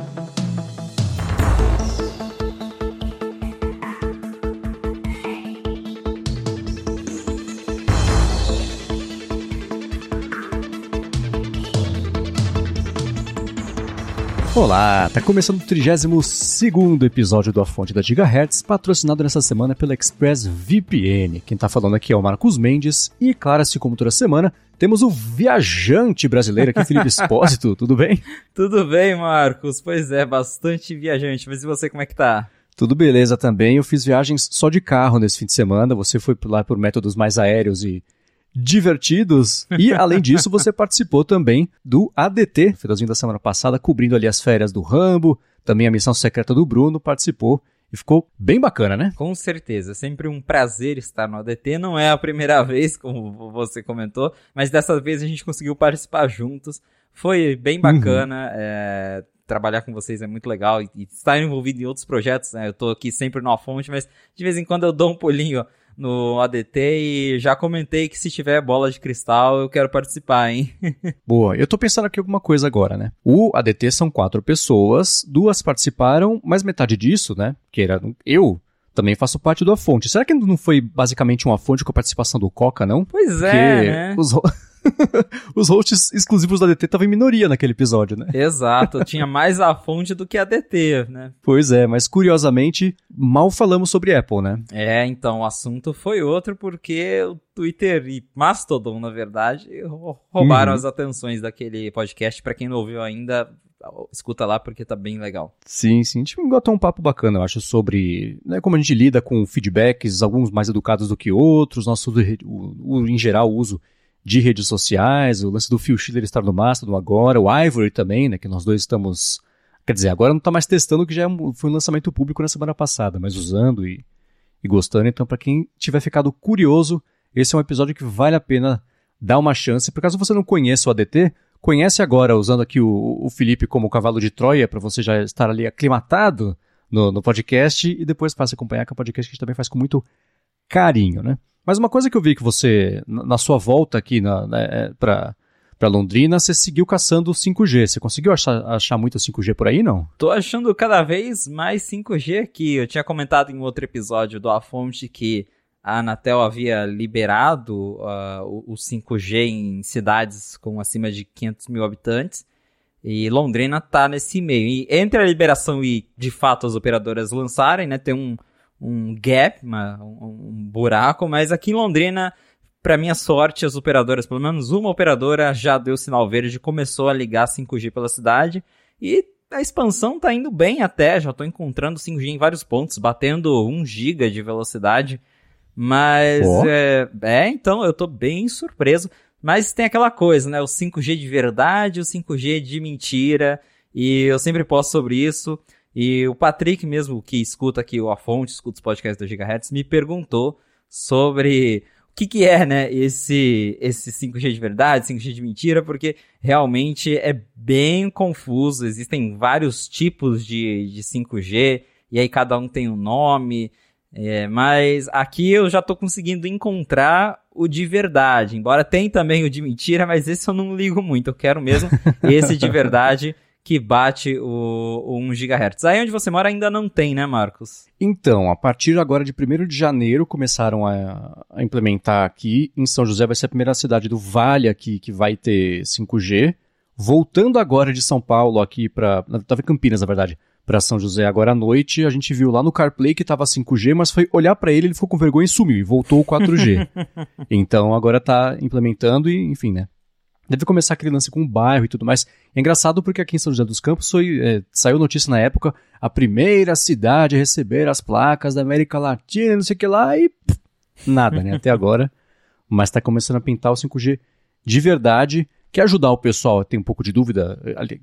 Bye. Olá, tá começando o 32 episódio do A Fonte da Gigahertz, patrocinado nessa semana pela ExpressVPN. Quem tá falando aqui é o Marcos Mendes e, claro, assim como toda semana, temos o viajante brasileiro aqui, Felipe Espósito, tudo bem? Tudo bem, Marcos. Pois é, bastante viajante. Mas e você, como é que tá? Tudo beleza também. Eu fiz viagens só de carro nesse fim de semana. Você foi lá por métodos mais aéreos e divertidos. E, além disso, você participou também do ADT, finalzinho da semana passada, cobrindo ali as férias do Rambo, também a missão secreta do Bruno, participou. E ficou bem bacana, né? Com certeza. Sempre um prazer estar no ADT. Não é a primeira vez, como você comentou, mas dessa vez a gente conseguiu participar juntos. Foi bem bacana. Uhum. É, trabalhar com vocês é muito legal e, e, estar envolvido em outros projetos, né? Eu tô aqui sempre na fonte, mas de vez em quando eu dou um pulinho no ADT e já comentei que se tiver bola de cristal eu quero participar, hein? Boa, eu tô pensando aqui alguma coisa agora, né? O ADT são quatro pessoas, duas participaram, mas metade disso, né? Que era eu, também faço parte do A Fonte. Será que não foi basicamente uma fonte com a participação do Coca, não? Pois é, né? Os... os hosts exclusivos da DT estavam em minoria naquele episódio, né? Exato, tinha mais a fonte do que a DT, né? Pois é, mas curiosamente, mal falamos sobre Apple, né? É, então o assunto foi outro porque o Twitter e Mastodon, na verdade, roubaram uhum. as atenções daquele podcast. Para quem não ouviu ainda, escuta lá porque tá bem legal. Sim, sim. Tipo, botou um papo bacana, eu acho, sobre né, como a gente lida com feedbacks, alguns mais educados do que outros, nosso, o, o, em geral, o uso de redes sociais, o lance do Phil Schiller estar no Mastodon agora, o Ivory também, né, que nós dois estamos... Quer dizer, agora não está mais testando, que já é foi um lançamento público na semana passada, mas usando e, e gostando. Então, para quem tiver ficado curioso, esse é um episódio que vale a pena dar uma chance. Por caso você não conheça o ADT, conhece agora, usando aqui o, o Felipe como cavalo de Troia, para você já estar ali aclimatado no, no podcast, e depois passe a acompanhar, que é um podcast que a gente também faz com muito carinho, né? Mas uma coisa que eu vi que você, na sua volta aqui né, é, para para Londrina, você seguiu caçando o 5G. Você conseguiu achar, achar muito 5G por aí, não? Tô achando cada vez mais 5G aqui. Eu tinha comentado em outro episódio do A Fonte que a Anatel havia liberado uh, o, o 5G em cidades com acima de 500 mil habitantes. E Londrina tá nesse meio. E entre a liberação e, de fato, as operadoras lançarem, né, tem um, um gap, uma, um, um buraco, mas aqui em Londrina, para minha sorte, as operadoras, pelo menos uma operadora já deu sinal verde, começou a ligar 5G pela cidade e a expansão tá indo bem até, já tô encontrando 5G em vários pontos, batendo 1 GB de velocidade. Mas oh. é, é, então eu tô bem surpreso. Mas tem aquela coisa, né? O 5G de verdade, o 5G de mentira. E eu sempre posto sobre isso. E o Patrick mesmo, que escuta aqui o A Fonte, escuta os podcasts do Gigahertz, me perguntou sobre o que, que é, né, esse, esse 5G de verdade, 5G de mentira, porque realmente é bem confuso, existem vários tipos de, de 5G, e aí cada um tem um nome, é, mas aqui eu já tô conseguindo encontrar o de verdade, embora tem também o de mentira, mas esse eu não ligo muito, eu quero mesmo esse de verdade, que bate o, o 1 GHz. Aí onde você mora ainda não tem, né, Marcos? Então, a partir agora de 1 de janeiro começaram a, a, implementar aqui. Em São José vai ser a primeira cidade do Vale aqui que vai ter 5G. Voltando agora de São Paulo aqui para, estava em Campinas, na verdade, para São José agora à noite, a gente viu lá no CarPlay que tava 5G, mas foi olhar para ele, ele ficou com vergonha e sumiu e voltou o 4G. então agora tá implementando e, enfim, né? Deve começar aquele lance com o bairro e tudo mais. É engraçado porque aqui em São José dos Campos foi, é, saiu notícia na época, a primeira cidade a receber as placas da América Latina, não sei o que lá, e pff, nada, né, até agora. Mas está começando a pintar o 5G de verdade. Quer ajudar o pessoal a ter um pouco de dúvida,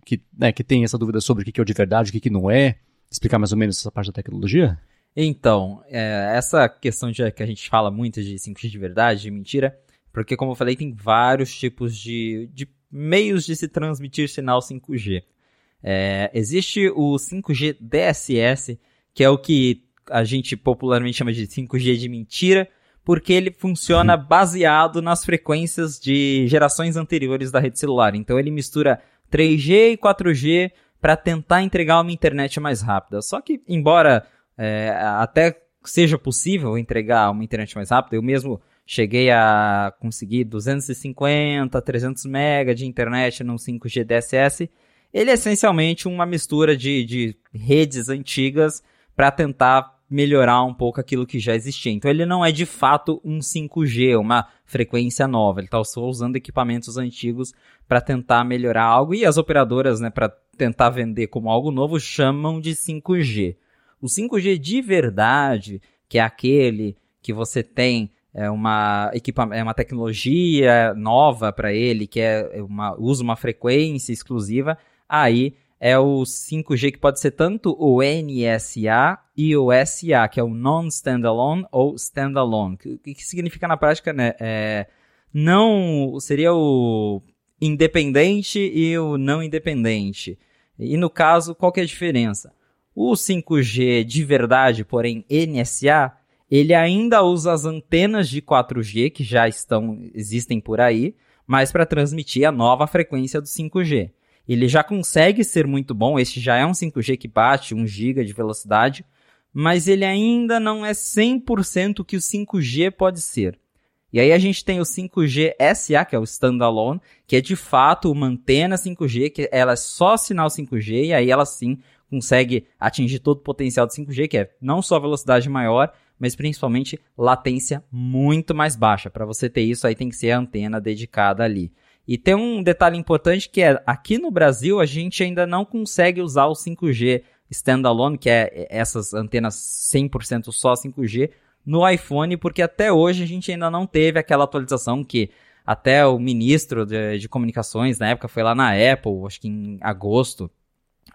que, né, que tem essa dúvida sobre o que é o de verdade, o que, que não é, explicar mais ou menos essa parte da tecnologia? Então, é, essa questão de, que a gente fala muito de 5G de verdade, de mentira, porque, como eu falei, tem vários tipos de, de meios de se transmitir sinal 5G. É, existe o 5G DSS, que é o que a gente popularmente chama de 5G de mentira, porque ele funciona uhum. baseado nas frequências de gerações anteriores da rede celular. Então ele mistura 3G e 4G para tentar entregar uma internet mais rápida. Só que, embora é, até seja possível entregar uma internet mais rápida, eu mesmo cheguei a conseguir 250, 300 MB de internet no 5G DSS. Ele é essencialmente uma mistura de, de redes antigas para tentar melhorar um pouco aquilo que já existia. Então ele não é de fato um 5G, uma frequência nova. Ele está só usando equipamentos antigos para tentar melhorar algo e as operadoras, né, para tentar vender como algo novo, chamam de 5G. O 5G de verdade, que é aquele que você tem é uma, é uma tecnologia nova para ele, que é uma, usa uma frequência exclusiva, aí é o 5G que pode ser tanto o NSA e o SA, que é o Non-Standalone ou Standalone. O que, que significa na prática, né? É, não seria o independente e o não independente. E no caso, qual que é a diferença? O 5G de verdade, porém NSA, ele ainda usa as antenas de 4G que já estão existem por aí, mas para transmitir a nova frequência do 5G. Ele já consegue ser muito bom, este já é um 5G que bate 1 GB de velocidade, mas ele ainda não é 100% o que o 5G pode ser. E aí a gente tem o 5G SA, que é o standalone, que é de fato uma antena 5G, que ela é só sinal 5G, e aí ela sim consegue atingir todo o potencial do 5G, que é não só velocidade maior, mas principalmente latência muito mais baixa. Para você ter isso, aí tem que ser a antena dedicada ali. E tem um detalhe importante que é, aqui no Brasil a gente ainda não consegue usar o 5G standalone, que é essas antenas 100% só 5G, no iPhone, porque até hoje a gente ainda não teve aquela atualização que até o ministro de, de comunicações na época foi lá na Apple, acho que em agosto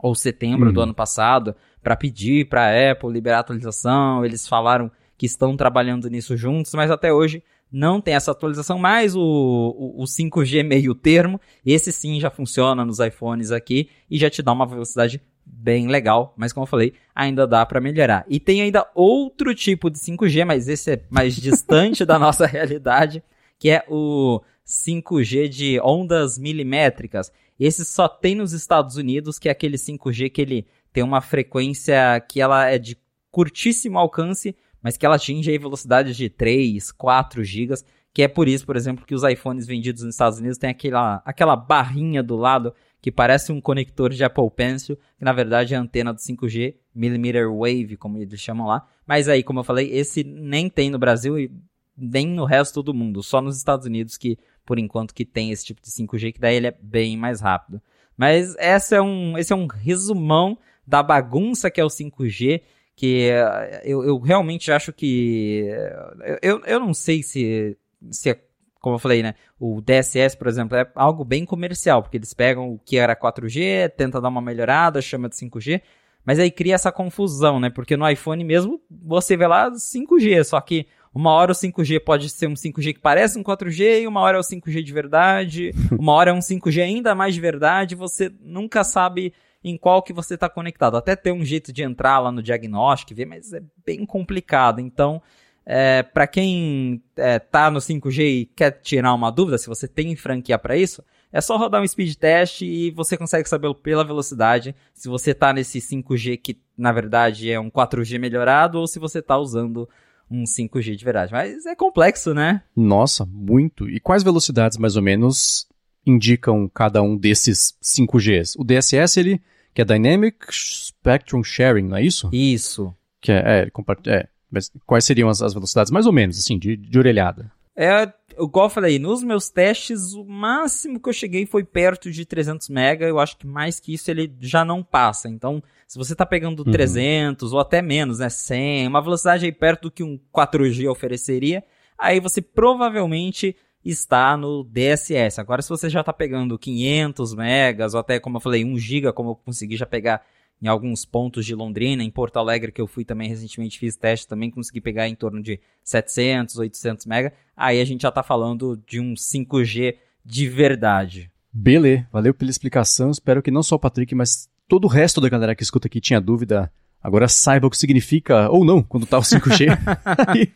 ou setembro do uhum. ano passado, para pedir para a Apple liberar a atualização. Eles falaram que estão trabalhando nisso juntos, mas até hoje não tem essa atualização, mas o, o, o 5G meio termo, esse sim já funciona nos iPhones aqui e já te dá uma velocidade bem legal, mas como eu falei, ainda dá para melhorar. E tem ainda outro tipo de 5G, mas esse é mais distante da nossa realidade, que é o 5G de ondas milimétricas. Esse só tem nos Estados Unidos, que é aquele 5G que ele tem uma frequência que ela é de curtíssimo alcance, mas que ela atinge aí velocidades de 3, 4 gigas, que é por isso, por exemplo, que os iPhones vendidos nos Estados Unidos têm aquela, aquela barrinha do lado que parece um conector de Apple Pencil, que na verdade é a antena do 5G, millimeter wave, como eles chamam lá. Mas aí, como eu falei, esse nem tem no Brasil e nem no resto do mundo, só nos Estados Unidos que, por enquanto, que tem esse tipo de 5G, que daí ele é bem mais rápido. Mas essa é um, esse é um resumão da bagunça que é o 5G que eh, eu, eu realmente acho que. Eh, eu, eu não sei se, se é, como eu falei, né? O DSS, por exemplo, é algo bem comercial, porque eles pegam o que era 4G, tenta dar uma melhorada, chama de 5G, mas aí cria essa confusão, né? Porque no iPhone mesmo você vê lá 5G, só que uma hora o 5G pode ser um 5G que parece um 4G, e uma hora é o 5G de verdade, uma hora é um 5G ainda mais de verdade, você nunca sabe em qual que você está conectado. Até ter um jeito de entrar lá no diagnóstico e ver, mas é bem complicado. Então, é, para quem é, tá no 5G e quer tirar uma dúvida, se você tem franquia para isso, é só rodar um speed test e você consegue saber pela velocidade se você está nesse 5G que na verdade é um 4G melhorado ou se você está usando um 5G de verdade. Mas é complexo, né? Nossa, muito. E quais velocidades mais ou menos indicam cada um desses 5Gs? O DSS ele que é Dynamic Spectrum Sharing, não é isso? Isso. Que é, é, é mas quais seriam as, as, velocidades, mais ou menos, assim, de, de orelhada? É, igual eu falei, nos meus testes, o máximo que eu cheguei foi perto de 300 MB. Eu acho que mais que isso ele já não passa. Então, se você está pegando uhum. 300 ou até menos, né, 100, uma velocidade aí perto do que um 4G ofereceria, aí você provavelmente está no DSS. Agora, se você já está pegando 500 megas, ou até, como eu falei, 1 giga, como eu consegui já pegar em alguns pontos de Londrina, em Porto Alegre, que eu fui também recentemente, fiz teste também, consegui pegar em torno de 700, 800 mega, aí a gente já está falando de um 5G de verdade. Beleza, valeu pela explicação, espero que não só o Patrick, mas todo o resto da galera que escuta aqui tinha dúvida, agora saiba o que significa, ou não, quando está o 5G.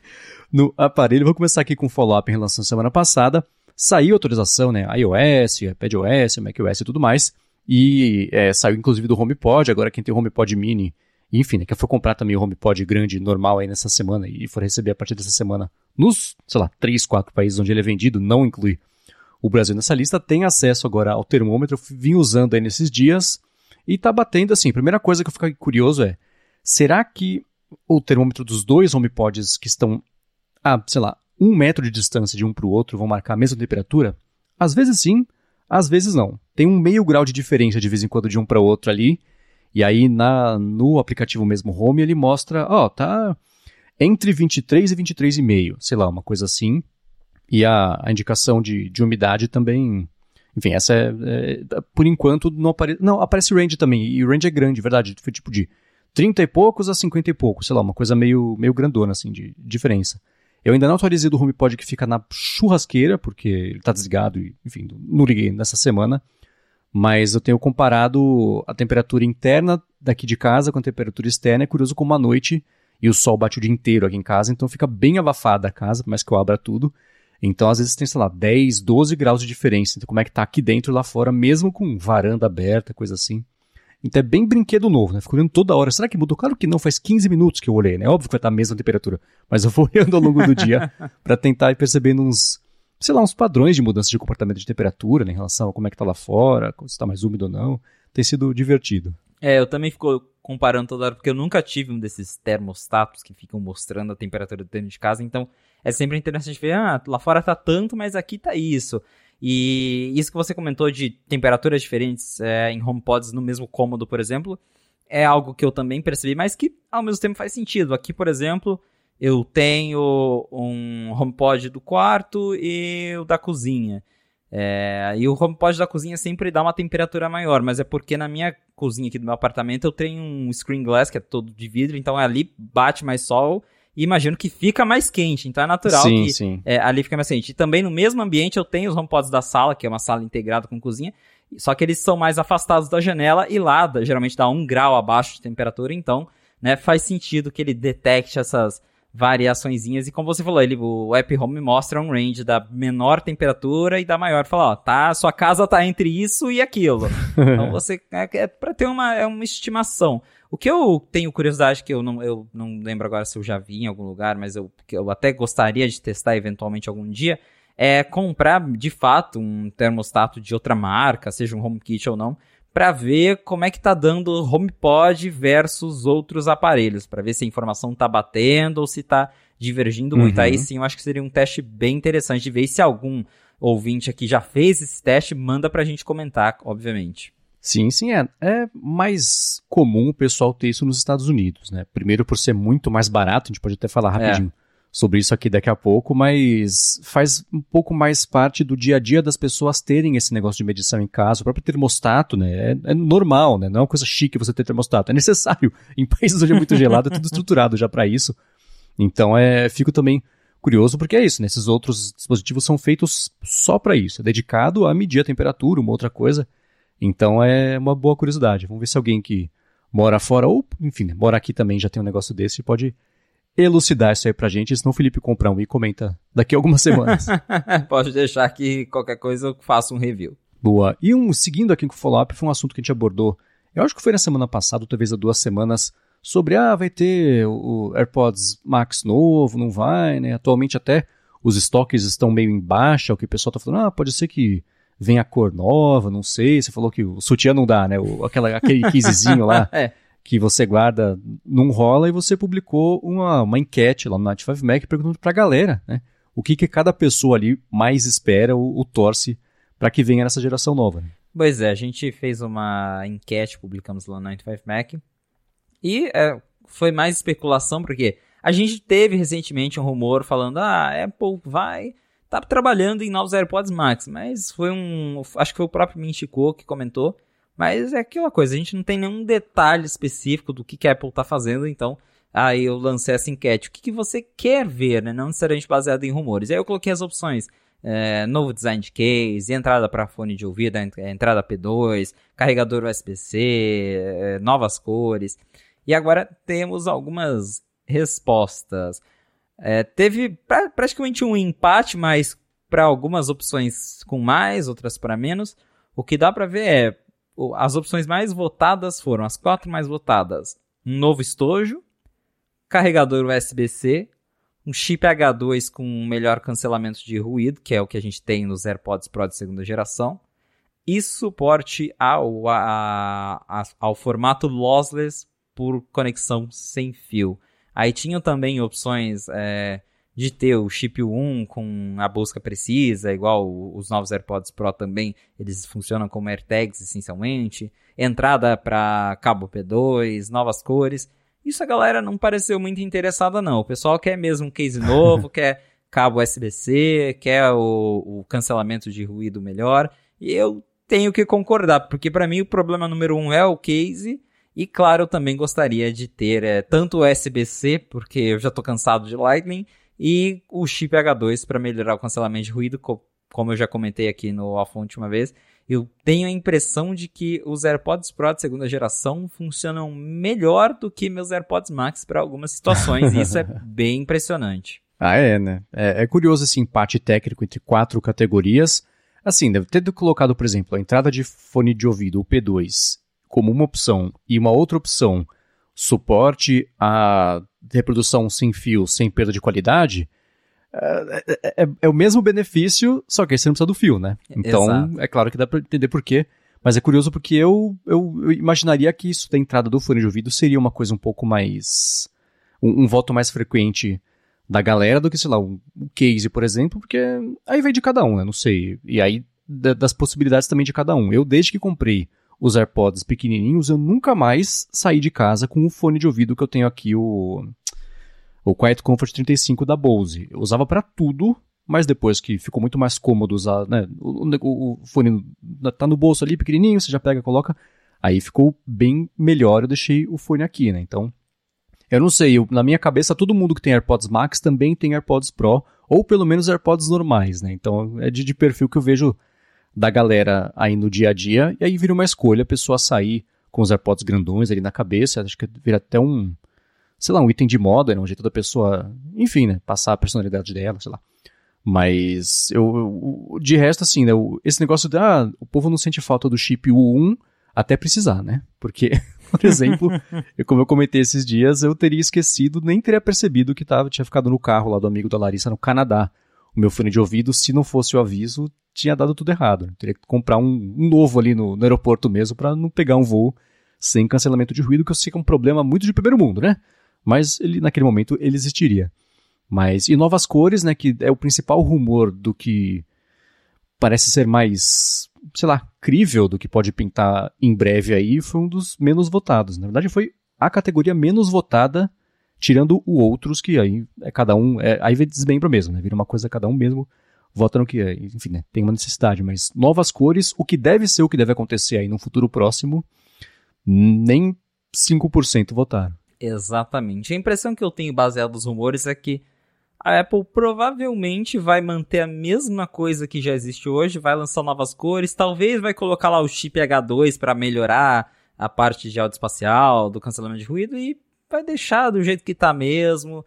no aparelho. Vou começar aqui com um follow-up em relação à semana passada. Saiu autorização, né? iOS, iPadOS, macOS e tudo mais. E é, saiu inclusive do HomePod, agora quem tem o HomePod Mini, enfim, né, que foi comprar também o HomePod grande, normal aí nessa semana e for receber a partir dessa semana nos, sei lá, três, quatro países onde ele é vendido, não inclui o Brasil nessa lista, tem acesso agora ao termômetro, vim usando aí nesses dias e tá batendo assim. Primeira coisa que eu fico curioso é, será que o termômetro dos dois HomePods que estão a, sei lá, um metro de distância de um para o outro vão marcar a mesma temperatura? Às vezes sim, às vezes não. Tem um meio grau de diferença de vez em quando de um para outro ali. E aí na, no aplicativo mesmo Home ele mostra, ó, oh, tá entre 23 e 23,5, sei lá, uma coisa assim. E a, a indicação de, de umidade também. Enfim, essa é, é Por enquanto não aparece. Não, aparece range também. E o range é grande, verdade. Foi tipo de 30 e poucos a 50 e poucos, sei lá, uma coisa meio, meio grandona, assim, de diferença. Eu ainda não atualizei do HomePod que fica na churrasqueira, porque ele está desligado e, enfim, não liguei nessa semana. Mas eu tenho comparado a temperatura interna daqui de casa com a temperatura externa. É curioso como à noite e o sol bate o dia inteiro aqui em casa, então fica bem abafada a casa, por mais que eu abra tudo. Então, às vezes tem, sei lá, 10, 12 graus de diferença entre como é que tá aqui dentro e lá fora, mesmo com varanda aberta, coisa assim. Então é bem brinquedo novo, né? Fico olhando toda hora. Será que mudou? Claro que não, faz 15 minutos que eu olhei, né? Óbvio que vai estar a mesma temperatura. Mas eu vou olhando ao longo do dia para tentar ir percebendo uns, sei lá, uns padrões de mudança de comportamento de temperatura né, em relação a como é que tá lá fora, se está mais úmido ou não. Tem sido divertido. É, eu também fico comparando toda hora, porque eu nunca tive um desses termostatos que ficam mostrando a temperatura dentro de casa, então é sempre interessante ver, ah, lá fora tá tanto, mas aqui tá isso. E isso que você comentou de temperaturas diferentes é, em HomePods no mesmo cômodo, por exemplo, é algo que eu também percebi, mas que ao mesmo tempo faz sentido. Aqui, por exemplo, eu tenho um HomePod do quarto e o da cozinha. É, e o HomePod da cozinha sempre dá uma temperatura maior, mas é porque na minha cozinha aqui do meu apartamento eu tenho um screen glass que é todo de vidro, então ali bate mais sol e imagino que fica mais quente. Então é natural sim, que sim. É, ali fica mais quente. E também no mesmo ambiente eu tenho os HomePods da sala, que é uma sala integrada com cozinha, só que eles são mais afastados da janela e lá geralmente dá um grau abaixo de temperatura, então né, faz sentido que ele detecte essas variaçõezinhas. E como você falou, ele, o App Home mostra um range da menor temperatura e da maior. Fala, ó, tá, sua casa tá entre isso e aquilo. então você é, é para ter uma, é uma estimação. O que eu tenho curiosidade, que eu não, eu não lembro agora se eu já vi em algum lugar, mas eu, eu até gostaria de testar eventualmente algum dia, é comprar de fato um termostato de outra marca, seja um HomeKit ou não, para ver como é que tá dando HomePod versus outros aparelhos, para ver se a informação tá batendo ou se tá divergindo uhum. muito. Aí sim, eu acho que seria um teste bem interessante de ver e se algum ouvinte aqui já fez esse teste, manda pra gente comentar, obviamente. Sim, sim, é. É mais comum o pessoal ter isso nos Estados Unidos, né? Primeiro por ser muito mais barato, a gente pode até falar é. rapidinho é. Sobre isso aqui daqui a pouco, mas faz um pouco mais parte do dia a dia das pessoas terem esse negócio de medição em casa. O próprio termostato, né? É, é normal, né? Não é uma coisa chique você ter termostato. É necessário. Em países onde é muito gelado, é tudo estruturado já para isso. Então, é, fico também curioso porque é isso, né? Esses outros dispositivos são feitos só para isso. É dedicado a medir a temperatura, uma outra coisa. Então é uma boa curiosidade. Vamos ver se alguém que mora fora, ou enfim, né, mora aqui também já tem um negócio desse, pode elucidar isso aí pra gente, senão o Felipe compra um e comenta daqui a algumas semanas. pode deixar que qualquer coisa eu faça um review. Boa. E um, seguindo aqui com o follow-up, foi um assunto que a gente abordou, eu acho que foi na semana passada, talvez há duas semanas, sobre, ah, vai ter o AirPods Max novo, não vai, né? Atualmente até os estoques estão meio em baixa, o que o pessoal tá falando, ah, pode ser que vem a cor nova, não sei. Você falou que o sutiã não dá, né? O, aquela, aquele casezinho lá é. Que você guarda não rola e você publicou uma, uma enquete lá no Night 5 Mac perguntando pra galera, né? O que, que cada pessoa ali mais espera ou, ou torce para que venha nessa geração nova. Né? Pois é, a gente fez uma enquete, publicamos lá no 95 Mac. E é, foi mais especulação, porque a gente teve recentemente um rumor falando: ah, Apple vai tá trabalhando em novos AirPods Max, mas foi um. Acho que foi o próprio Minchico que comentou. Mas é aquela coisa, a gente não tem nenhum detalhe específico do que, que a Apple tá fazendo, então. Aí eu lancei essa enquete. O que, que você quer ver, né? Não necessariamente baseado em rumores. Aí eu coloquei as opções. É, novo design de case, entrada para fone de ouvido, entrada P2, carregador USB-C, é, novas cores. E agora temos algumas respostas. É, teve pra, praticamente um empate, mas para algumas opções com mais, outras para menos. O que dá para ver é as opções mais votadas foram as quatro mais votadas: um novo estojo, carregador USB-C, um chip H2 com melhor cancelamento de ruído, que é o que a gente tem nos AirPods Pro de segunda geração, e suporte ao, a, a, ao formato lossless por conexão sem fio. Aí tinham também opções é, de ter o chip 1 com a busca precisa, igual os novos AirPods Pro também, eles funcionam como AirTags essencialmente, entrada para cabo P2, novas cores. Isso a galera não pareceu muito interessada, não. O pessoal quer mesmo um case novo, quer cabo USB-C, quer o, o, cancelamento de ruído melhor. E eu tenho que concordar, porque para mim o problema número um é o case. E claro, eu também gostaria de ter é, tanto o USB-C, porque eu já estou cansado de Lightning, e o chip H2 para melhorar o cancelamento de ruído, como eu já comentei aqui no Alfonte uma vez. Eu tenho a impressão de que os AirPods Pro de segunda geração funcionam melhor do que meus AirPods Max para algumas situações, e isso é bem impressionante. Ah, é, né? É, é, curioso esse empate técnico entre quatro categorias. Assim, deve ter colocado, por exemplo, a entrada de fone de ouvido, o P2, como uma opção, e uma outra opção, suporte a reprodução sem fio, sem perda de qualidade. É, é, é, é, o mesmo benefício, só que aí você não precisa do fio, né? Então, Exato. é claro que dá para entender por quê. Mas é curioso porque eu, eu, eu, imaginaria que isso da entrada do fone de ouvido seria uma coisa um pouco mais. Um, um voto mais frequente da galera do que, sei lá, um, um case, por exemplo, porque aí vem de cada um, né? Não sei. E aí da, das possibilidades também de cada um. Eu, desde que comprei os AirPods pequenininhos, eu nunca mais saí de casa com o fone de ouvido que eu tenho aqui, o o Quiet Comfort 35 da Bose. Eu usava para tudo, mas depois que ficou muito mais cômodo usar, né, o, o, o, fone tá no bolso ali pequenininho, você já pega, coloca, aí ficou bem melhor, eu deixei o fone aqui, né? Então, eu não sei, eu, na minha cabeça todo mundo que tem AirPods Max também tem AirPods Pro, ou pelo menos AirPods normais, né? Então, é de, de perfil que eu vejo da galera aí no dia a dia, e aí vira uma escolha a pessoa sair com os AirPods grandões ali na cabeça, acho que vira até um sei lá, um item de moda, né? Um jeito da pessoa, enfim, né? Passar a personalidade dela, sei lá. Mas eu, eu de resto, assim, né? esse negócio de, ah, o povo não sente falta do chip U1 até precisar, né? Porque, por exemplo, eu, como eu comentei esses dias, eu teria esquecido, nem teria percebido que tava, tinha ficado no carro lá do amigo da Larissa no Canadá. O meu fone de ouvido, se não fosse o aviso, tinha dado tudo errado. Teria que comprar um, um novo ali no, no aeroporto mesmo para não pegar um voo sem cancelamento de ruído, que eu sei que é um problema muito de primeiro mundo, né? mas ele naquele momento ele existiria. Mas e novas cores, né, que é o principal rumor do que parece ser mais, sei lá, crível do que pode pintar em breve aí, foi um dos menos votados. Na verdade foi a categoria menos votada, tirando o outros que aí é cada um, é, aí desmembra mesmo, né? Vira uma coisa cada um mesmo vota no que é, enfim, né, tem uma necessidade, mas novas cores, o que deve ser o que deve acontecer aí no futuro próximo, nem 5% votaram. Exatamente. A impressão que eu tenho baseado nos rumores é que a Apple provavelmente vai manter a mesma coisa que já existe hoje, vai lançar novas cores, talvez vai colocar lá o chip H2 para melhorar a parte de áudio espacial, do cancelamento de ruído e vai deixar do jeito que tá mesmo.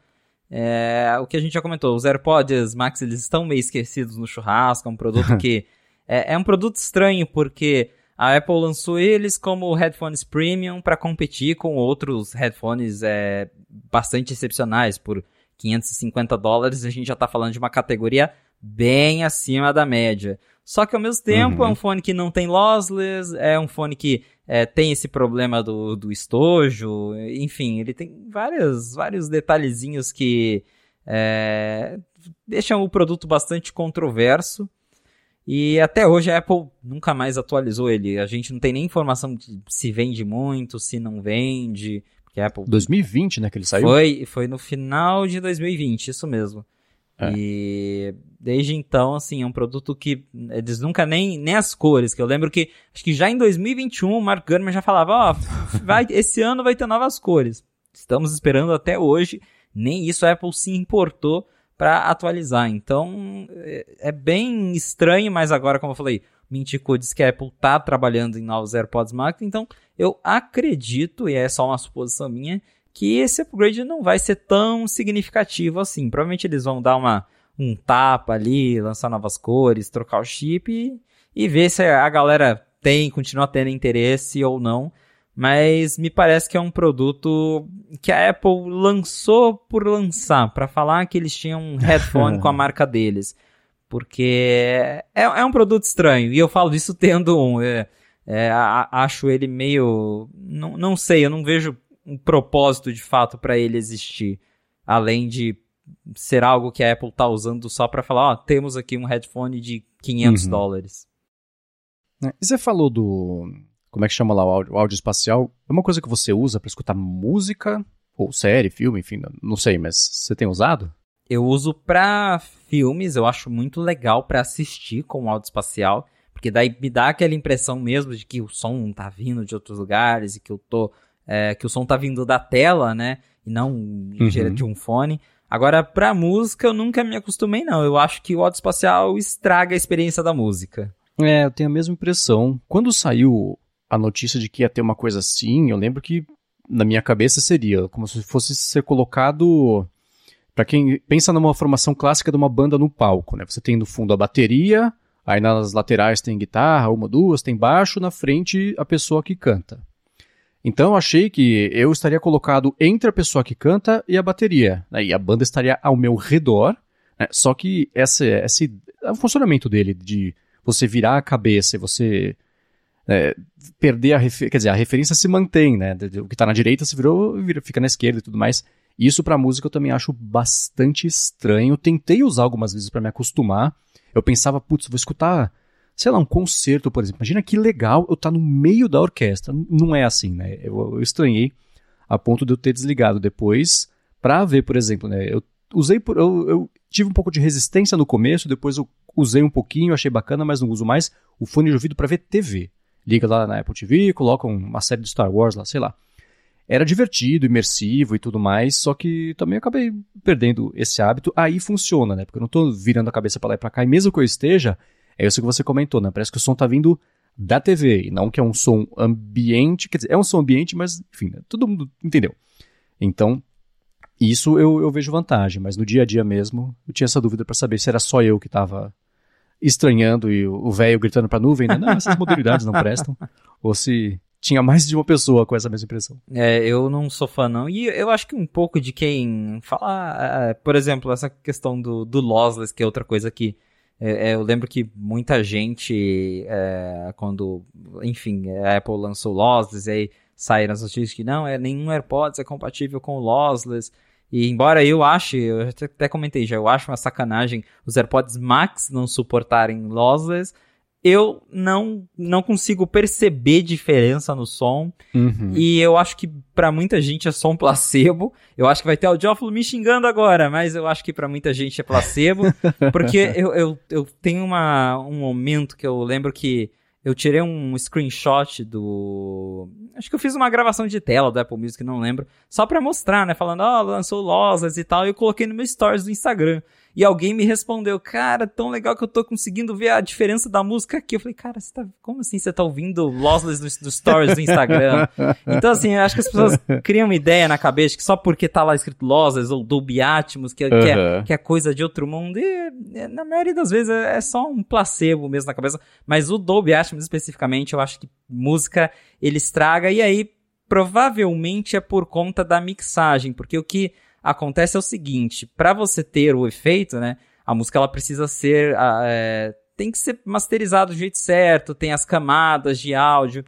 É, o que a gente já comentou, os AirPods Max eles estão meio esquecidos no churrasco, é um produto que é, é um produto estranho porque a Apple lançou eles como headphones premium para competir com outros headphones é, bastante excepcionais. Por 550 dólares, a gente já está falando de uma categoria bem acima da média. Só que ao mesmo tempo uhum. é um fone que não tem lossless, é um fone que é, tem esse problema do, do estojo, enfim, ele tem vários, vários detalhezinhos que é, deixam o produto bastante controverso. E até hoje a Apple nunca mais atualizou ele. A gente não tem nem informação de se vende muito, se não vende. Porque Apple. 2020, né? Que ele saiu? Foi, foi no final de 2020, isso mesmo. É. E desde então, assim, é um produto que eles nunca nem, nem as cores, que eu lembro que, acho que já em 2021 o Mark Gurman já falava, ó, oh, esse ano vai ter novas cores. Estamos esperando até hoje, nem isso a Apple se importou para atualizar. Então é, é bem estranho, mas agora, como eu falei, Mintico diz que a Apple tá trabalhando em novos AirPods Max, então eu acredito, e é só uma suposição minha, que esse upgrade não vai ser tão significativo assim. Provavelmente eles vão dar uma, um tapa ali, lançar novas cores, trocar o chip e, e ver se a galera tem, continua tendo interesse ou não, mas me parece que é um produto que a Apple lançou por lançar, para falar que eles tinham um headphone com a marca deles. Porque é, é um produto estranho, e eu falo disso tendo um. É, é, acho ele meio. Não, não sei, eu não vejo um propósito de fato para ele existir. Além de ser algo que a Apple tá usando só para falar, ó, temos aqui um headphone de 500 uhum. dólares. É, e você falou do. Como é que chama lá o áudio, o áudio espacial? É uma coisa que você usa para escutar música? Ou série, filme, enfim, não sei, mas você tem usado? Eu uso pra filmes, eu acho muito legal para assistir com áudio espacial, porque daí me dá aquela impressão mesmo de que o som tá vindo de outros lugares e que eu tô. É, que o som tá vindo da tela, né? E não uhum. de um fone. Agora, pra música, eu nunca me acostumei, não. Eu acho que o áudio espacial estraga a experiência da música. É, eu tenho a mesma impressão. Quando saiu a notícia de que ia ter uma coisa assim, eu lembro que na minha cabeça seria como se fosse ser colocado. Para quem pensa numa formação clássica de uma banda no palco, né? Você tem no fundo a bateria, aí nas laterais tem guitarra, uma, duas, tem baixo, na frente a pessoa que canta. Então eu achei que eu estaria colocado entre a pessoa que canta e a bateria. Né? E a banda estaria ao meu redor. Né? Só que esse, esse, o funcionamento dele, de você virar a cabeça e você é, perder a referência. Quer dizer, a referência se mantém, né? O que está na direita se virou, vira, fica na esquerda e tudo mais. Isso para música eu também acho bastante estranho. Tentei usar algumas vezes para me acostumar. Eu pensava, putz, vou escutar sei lá, um concerto, por exemplo. Imagina que legal eu estar tá no meio da orquestra. Não é assim, né? Eu, eu estranhei a ponto de eu ter desligado depois para ver, por exemplo, né? Eu usei por, eu, eu, tive um pouco de resistência no começo, depois eu usei um pouquinho, achei bacana, mas não uso mais o fone de ouvido para ver TV. Liga lá na Apple TV, coloca uma série de Star Wars lá, sei lá. Era divertido, imersivo e tudo mais, só que também acabei perdendo esse hábito. Aí funciona, né? Porque eu não estou virando a cabeça para lá e para cá, e mesmo que eu esteja, é isso que você comentou, né? Parece que o som tá vindo da TV, e não que é um som ambiente, quer dizer, é um som ambiente, mas enfim, né? todo mundo entendeu. Então, isso eu, eu vejo vantagem, mas no dia a dia mesmo, eu tinha essa dúvida para saber se era só eu que estava estranhando e o velho gritando pra nuvem, né? Não, essas modalidades não prestam. Ou se tinha mais de uma pessoa com essa mesma impressão. É, eu não sou fã não. E eu acho que um pouco de quem fala, é, por exemplo, essa questão do, do lossless, que é outra coisa que eu lembro que muita gente, é, quando, enfim, a Apple lançou o lossless, aí saíram as notícias que não, é nenhum AirPods é compatível com o lossless. E embora eu ache, eu até comentei já, eu acho uma sacanagem os AirPods Max não suportarem lossless, eu não não consigo perceber diferença no som. Uhum. E eu acho que para muita gente é só um placebo. Eu acho que vai ter audiófilo me xingando agora, mas eu acho que para muita gente é placebo. porque eu, eu, eu tenho uma, um momento que eu lembro que eu tirei um screenshot do. Acho que eu fiz uma gravação de tela do Apple Music, não lembro. Só pra mostrar, né? Falando, ó, oh, lançou Lossless e tal. E eu coloquei no meu stories do Instagram e alguém me respondeu, cara, tão legal que eu tô conseguindo ver a diferença da música aqui. Eu falei, cara, você tá, como assim você tá ouvindo Lossless dos do stories do Instagram? então, assim, eu acho que as pessoas criam uma ideia na cabeça que só porque tá lá escrito Lossless ou Dolby Atmos, que, uhum. que, é, que é coisa de outro mundo, e na maioria das vezes é, é só um placebo mesmo na cabeça. Mas o Dolby Atmos especificamente, eu acho que música ele estraga, e aí provavelmente é por conta da mixagem, porque o que acontece é o seguinte, para você ter o efeito, né, a música ela precisa ser, é, tem que ser masterizada do jeito certo, tem as camadas de áudio,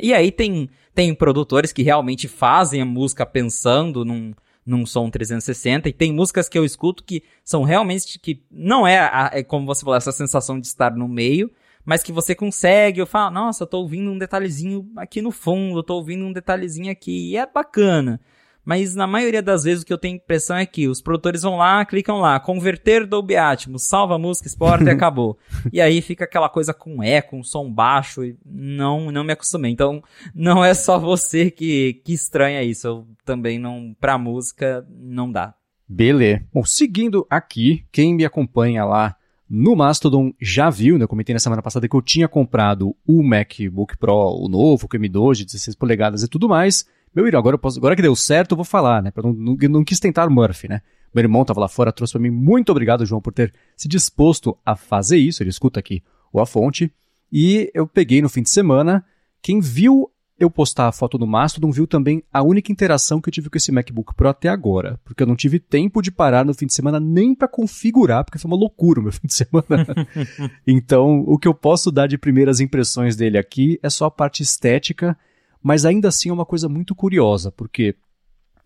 e aí tem, tem produtores que realmente fazem a música pensando num, num som 360, e tem músicas que eu escuto que são realmente, que não é, a, é como você falou, essa sensação de estar no meio, mas que você consegue, eu falo, nossa, eu tô ouvindo um detalhezinho aqui no fundo, eu tô ouvindo um detalhezinho aqui, e é bacana mas na maioria das vezes o que eu tenho impressão é que os produtores vão lá, clicam lá, converter Dolby Atmos, salva a música, exporta e acabou. E aí fica aquela coisa com eco, um som baixo, e não, não me acostumei. Então, não é só você que, que estranha isso, eu também não, pra música, não dá. Beleza. Bom, seguindo aqui, quem me acompanha lá no Mastodon já viu, né? Eu comentei na semana passada que eu tinha comprado o MacBook Pro, o novo, o M2 de 16 polegadas e tudo mais. Meu irmão, agora, posso, agora que deu certo, eu vou falar, né? Não, não, não quis tentar o Murphy, né? Meu irmão estava lá fora, trouxe para mim. Muito obrigado, João, por ter se disposto a fazer isso. Ele escuta aqui o A Fonte. E eu peguei no fim de semana. Quem viu eu postar a foto no Mastodon viu também a única interação que eu tive com esse MacBook Pro até agora, porque eu não tive tempo de parar no fim de semana nem para configurar, porque foi uma loucura o meu fim de semana. então, o que eu posso dar de primeiras impressões dele aqui é só a parte estética, mas ainda assim é uma coisa muito curiosa, porque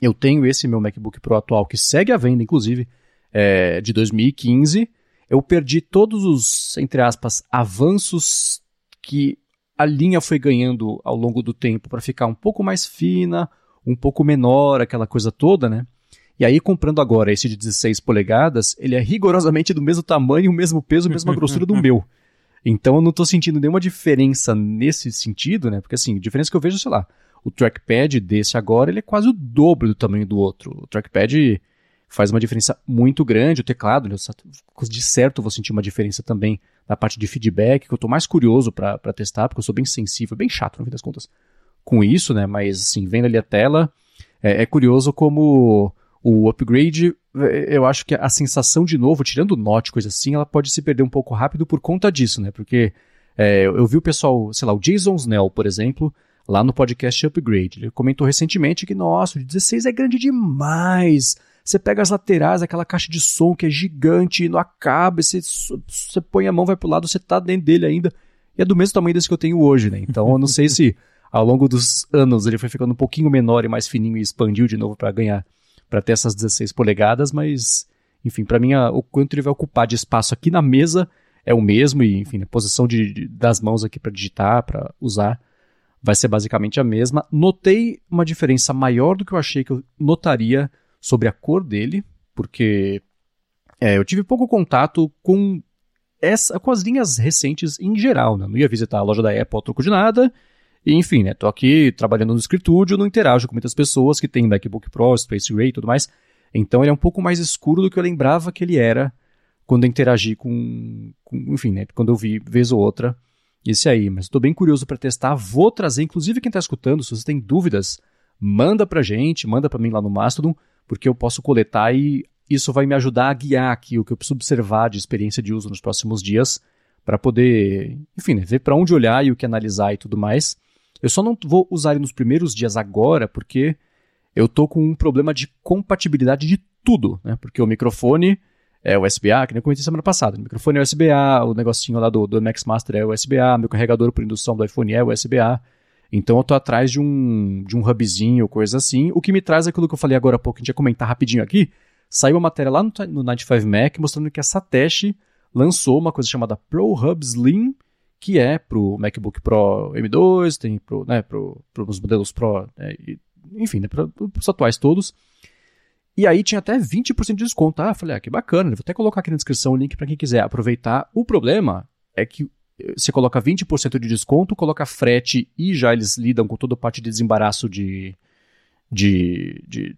eu tenho esse meu MacBook Pro atual que segue à venda, inclusive, é, de 2015. Eu perdi todos os, entre aspas, avanços que a linha foi ganhando ao longo do tempo para ficar um pouco mais fina, um pouco menor, aquela coisa toda, né? E aí, comprando agora esse de 16 polegadas, ele é rigorosamente do mesmo tamanho, o mesmo peso, a mesma grossura do meu. Então eu não estou sentindo nenhuma diferença nesse sentido, né? Porque assim, a diferença que eu vejo, sei lá, o trackpad desse agora, ele é quase o dobro do tamanho do outro. O trackpad faz uma diferença muito grande, o teclado, de certo eu vou sentir uma diferença também na parte de feedback, que eu estou mais curioso para testar, porque eu sou bem sensível, bem chato no fim das contas com isso, né? Mas assim, vendo ali a tela, é, é curioso como o upgrade, é, eu acho que a sensação de novo, tirando note, coisa assim, ela pode se perder um pouco rápido por conta disso, né? Porque é, eu vi o pessoal, sei lá, o Jason Snell, por exemplo, lá no podcast Upgrade, ele comentou recentemente que, nossa, o 16 é grande demais. Você pega as laterais, aquela caixa de som que é gigante e não acaba, você, você põe a mão, vai pro lado, você tá dentro dele ainda. E é do mesmo tamanho desse que eu tenho hoje, né? Então eu não sei se ao longo dos anos ele foi ficando um pouquinho menor e mais fininho e expandiu de novo para ganhar, para ter essas 16 polegadas, mas enfim, para mim a, o quanto ele vai ocupar de espaço aqui na mesa é o mesmo e enfim, a posição de, de das mãos aqui para digitar, para usar, vai ser basicamente a mesma. Notei uma diferença maior do que eu achei que eu notaria sobre a cor dele, porque é, eu tive pouco contato com essa, com as linhas recentes em geral, né? Não ia visitar a loja da Apple troco de nada. E, enfim, né? Tô aqui trabalhando no escritório, não interajo com muitas pessoas que têm MacBook Pro, Space Gray e tudo mais. Então ele é um pouco mais escuro do que eu lembrava que ele era quando eu interagi com, com enfim, né? Quando eu vi vez ou outra esse aí. Mas estou bem curioso para testar. Vou trazer, inclusive quem está escutando, se você tem dúvidas, manda pra gente, manda para mim lá no Mastodon porque eu posso coletar e isso vai me ajudar a guiar aqui o que eu preciso observar de experiência de uso nos próximos dias para poder, enfim, né, ver para onde olhar e o que analisar e tudo mais. Eu só não vou usar ele nos primeiros dias agora porque eu tô com um problema de compatibilidade de tudo, né? Porque o microfone é USB-A, que nem eu comentei semana passada. O microfone é USB-A, o negocinho lá do, do Max Master é USB-A, meu carregador por indução do iPhone é USB-A. Então eu tô atrás de um, de um hubzinho, coisa assim. O que me traz aquilo que eu falei agora há pouco, a gente ia comentar rapidinho aqui. Saiu uma matéria lá no, no 95 Mac mostrando que a Satechi lançou uma coisa chamada Pro Hub Slim, que é pro MacBook Pro M2, tem pro, né, pro, pros modelos Pro, né, e, enfim, né, para os atuais todos. E aí tinha até 20% de desconto. Ah, falei, ah, que bacana, vou até colocar aqui na descrição o link para quem quiser aproveitar. O problema é que você coloca 20% de desconto, coloca frete e já eles lidam com toda a parte de desembaraço de. de, de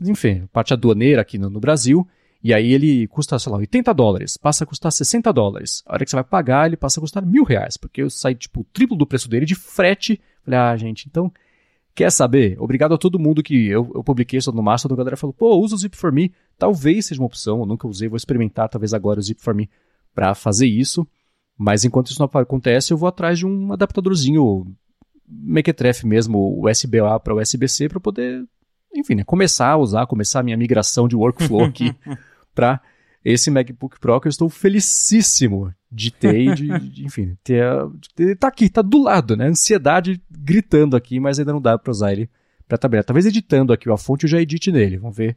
enfim, parte aduaneira aqui no, no, Brasil. E aí ele custa, sei lá, 80 dólares, passa a custar 60 dólares. A hora que você vai pagar, ele passa a custar mil reais, porque eu saí, tipo, o triplo do preço dele de frete. Falei, ah, gente, então. Quer saber? Obrigado a todo mundo que eu, eu publiquei isso no Mastodon, a galera falou, pô, usa o Zip for Me. Talvez seja uma opção, eu nunca usei, vou experimentar talvez agora o Zip for Me para fazer isso. Mas enquanto isso não acontece, eu vou atrás de um adaptadorzinho mequetrefe mesmo, USB-A para USB-C, para poder, enfim, né, começar a usar, começar a minha migração de workflow aqui para esse MacBook Pro que eu estou felicíssimo de ter e de, de, enfim, ter, de, tá aqui, tá do lado, né? Ansiedade gritando aqui, mas ainda não dá para usar ele para trabalhar. Talvez editando aqui a fonte eu já edite nele, vamos ver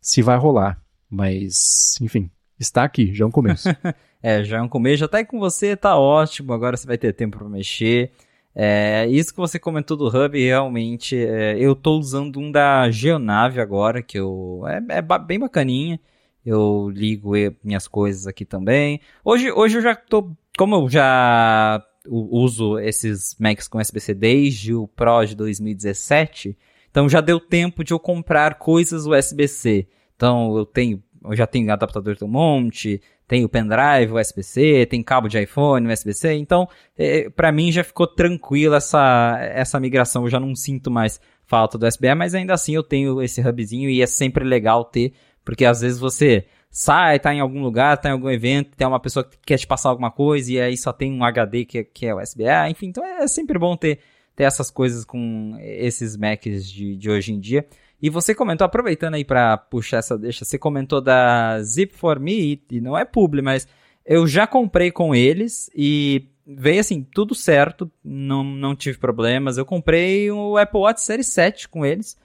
se vai rolar. Mas, enfim, está aqui, já é um começo. é, já é um começo, já tá aí com você, tá ótimo, agora você vai ter tempo para mexer. É, isso que você comentou do Hub, realmente, é, eu tô usando um da Geonave agora, que eu, é, é bem bacaninha. Eu ligo minhas coisas aqui também. Hoje, hoje eu já tô, como eu já uso esses Macs com USB-C desde o Pro de 2017, então já deu tempo de eu comprar coisas USB-C. Então eu tenho já tenho adaptador do monte, tem o pendrive USB-C, tem cabo de iPhone USB-C, então é, para mim já ficou tranquila essa, essa migração, eu já não sinto mais falta do USB, mas ainda assim eu tenho esse hubzinho e é sempre legal ter, porque às vezes você sai, tá em algum lugar, tá em algum evento, tem uma pessoa que quer te passar alguma coisa e aí só tem um HD que, que é USB. Enfim, então é sempre bom ter, ter essas coisas com esses Macs de, de hoje em dia. E você comentou, aproveitando aí para puxar essa deixa, você comentou da Zip for Me, e não é publi, mas eu já comprei com eles e veio assim, tudo certo, não, não tive problemas. Eu comprei o Apple Watch Série 7 com eles.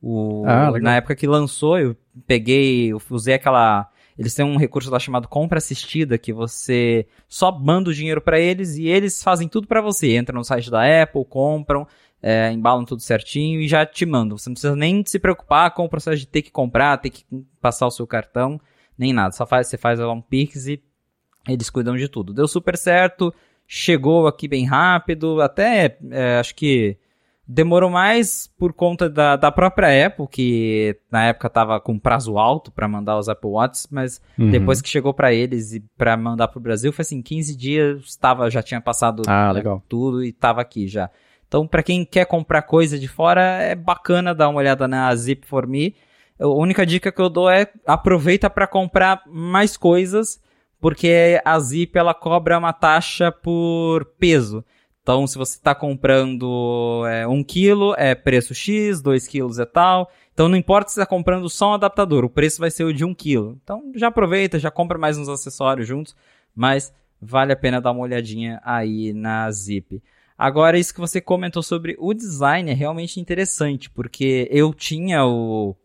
O, ah, na época que lançou, eu peguei, eu usei aquela. Eles têm um recurso lá chamado compra assistida, que você só manda o dinheiro para eles e eles fazem tudo para você. Entra no site da Apple, compram, é, embalam tudo certinho e já te mandam. Você não precisa nem se preocupar com o processo de ter que comprar, ter que passar o seu cartão, nem nada. Só faz, você faz lá um Pix e eles cuidam de tudo. Deu super certo, chegou aqui bem rápido, até é, acho que demorou mais por conta da, da própria Apple, que na época tava com prazo alto para mandar os Apple Watches, mas uhum. depois que chegou para eles e para mandar pro Brasil, foi assim, 15 dias, tava, já tinha passado ah, né, tudo e tava aqui já. Então, para quem quer comprar coisa de fora, é bacana dar uma olhada na Zip for Me. A única dica que eu dou é aproveita para comprar mais coisas porque a Zip ela cobra uma taxa por peso. Então, se você está comprando é, um quilo, é preço X, 2 quilos é tal. Então, não importa se está comprando só um adaptador, o preço vai ser o de um quilo. Então, já aproveita, já compra mais uns acessórios juntos, mas vale a pena dar uma olhadinha aí na Zip. Agora, isso que você comentou sobre o design é realmente interessante, porque eu tinha o.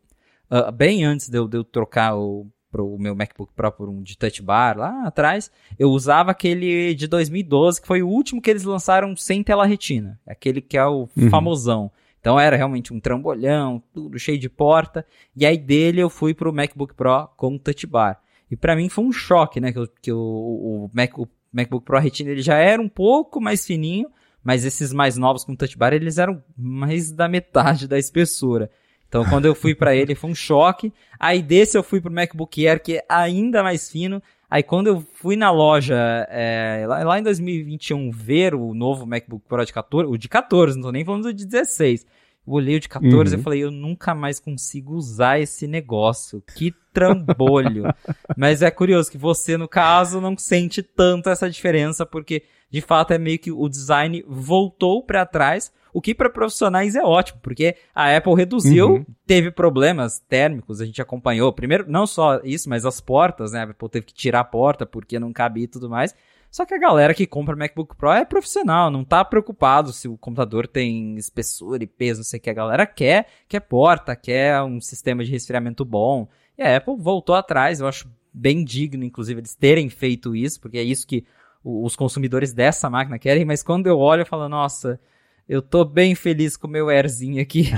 Uh, bem antes de eu, de eu trocar o pro meu MacBook Pro por um de touch bar lá atrás, eu usava aquele de 2012, que foi o último que eles lançaram sem tela retina. Aquele que é o uhum. famosão. Então era realmente um trambolhão, tudo cheio de porta. E aí dele eu fui pro MacBook Pro com touch bar. E para mim foi um choque, né? Que, que o, o, Mac, o MacBook Pro Retina ele já era um pouco mais fininho, mas esses mais novos com touch bar eles eram mais da metade da espessura. Então, quando eu fui para ele, foi um choque. Aí desse eu fui pro MacBook Air, que é ainda mais fino. Aí quando eu fui na loja, é, lá, lá, em 2021, ver o novo MacBook Pro de 14, o de 14, não tô nem falando do de 16. Eu olhei o de 14 uhum. e falei, eu nunca mais consigo usar esse negócio. Que trambolho. Mas é curioso que você, no caso, não sente tanto essa diferença, porque de fato é meio que o design voltou para trás o que para profissionais é ótimo, porque a Apple reduziu, uhum. teve problemas térmicos, a gente acompanhou. Primeiro, não só isso, mas as portas, né? A Apple teve que tirar a porta porque não cabia e tudo mais. Só que a galera que compra MacBook Pro é profissional, não tá preocupado se o computador tem espessura e peso, não sei o que. A galera quer, quer porta, quer um sistema de resfriamento bom. E a Apple voltou atrás, eu acho bem digno, inclusive, eles terem feito isso, porque é isso que os consumidores dessa máquina querem, mas quando eu olho, eu falo, nossa, eu tô bem feliz com o meu Airzinho aqui.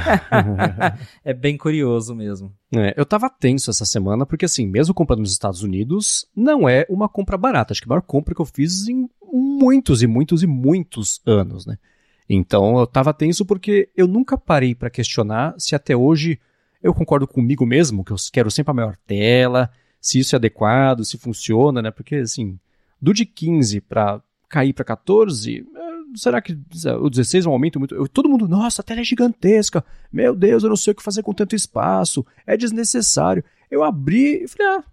é bem curioso mesmo. É, eu tava tenso essa semana, porque assim, mesmo comprando nos Estados Unidos, não é uma compra barata. Acho que a maior compra que eu fiz em muitos e muitos e muitos anos, né? Então eu tava tenso porque eu nunca parei para questionar se até hoje eu concordo comigo mesmo, que eu quero sempre a maior tela, se isso é adequado, se funciona, né? Porque assim, do de 15 para cair para 14, será que o 16 é um aumento muito. Eu, todo mundo, nossa, a tela é gigantesca. Meu Deus, eu não sei o que fazer com tanto espaço. É desnecessário. Eu abri e falei, ah,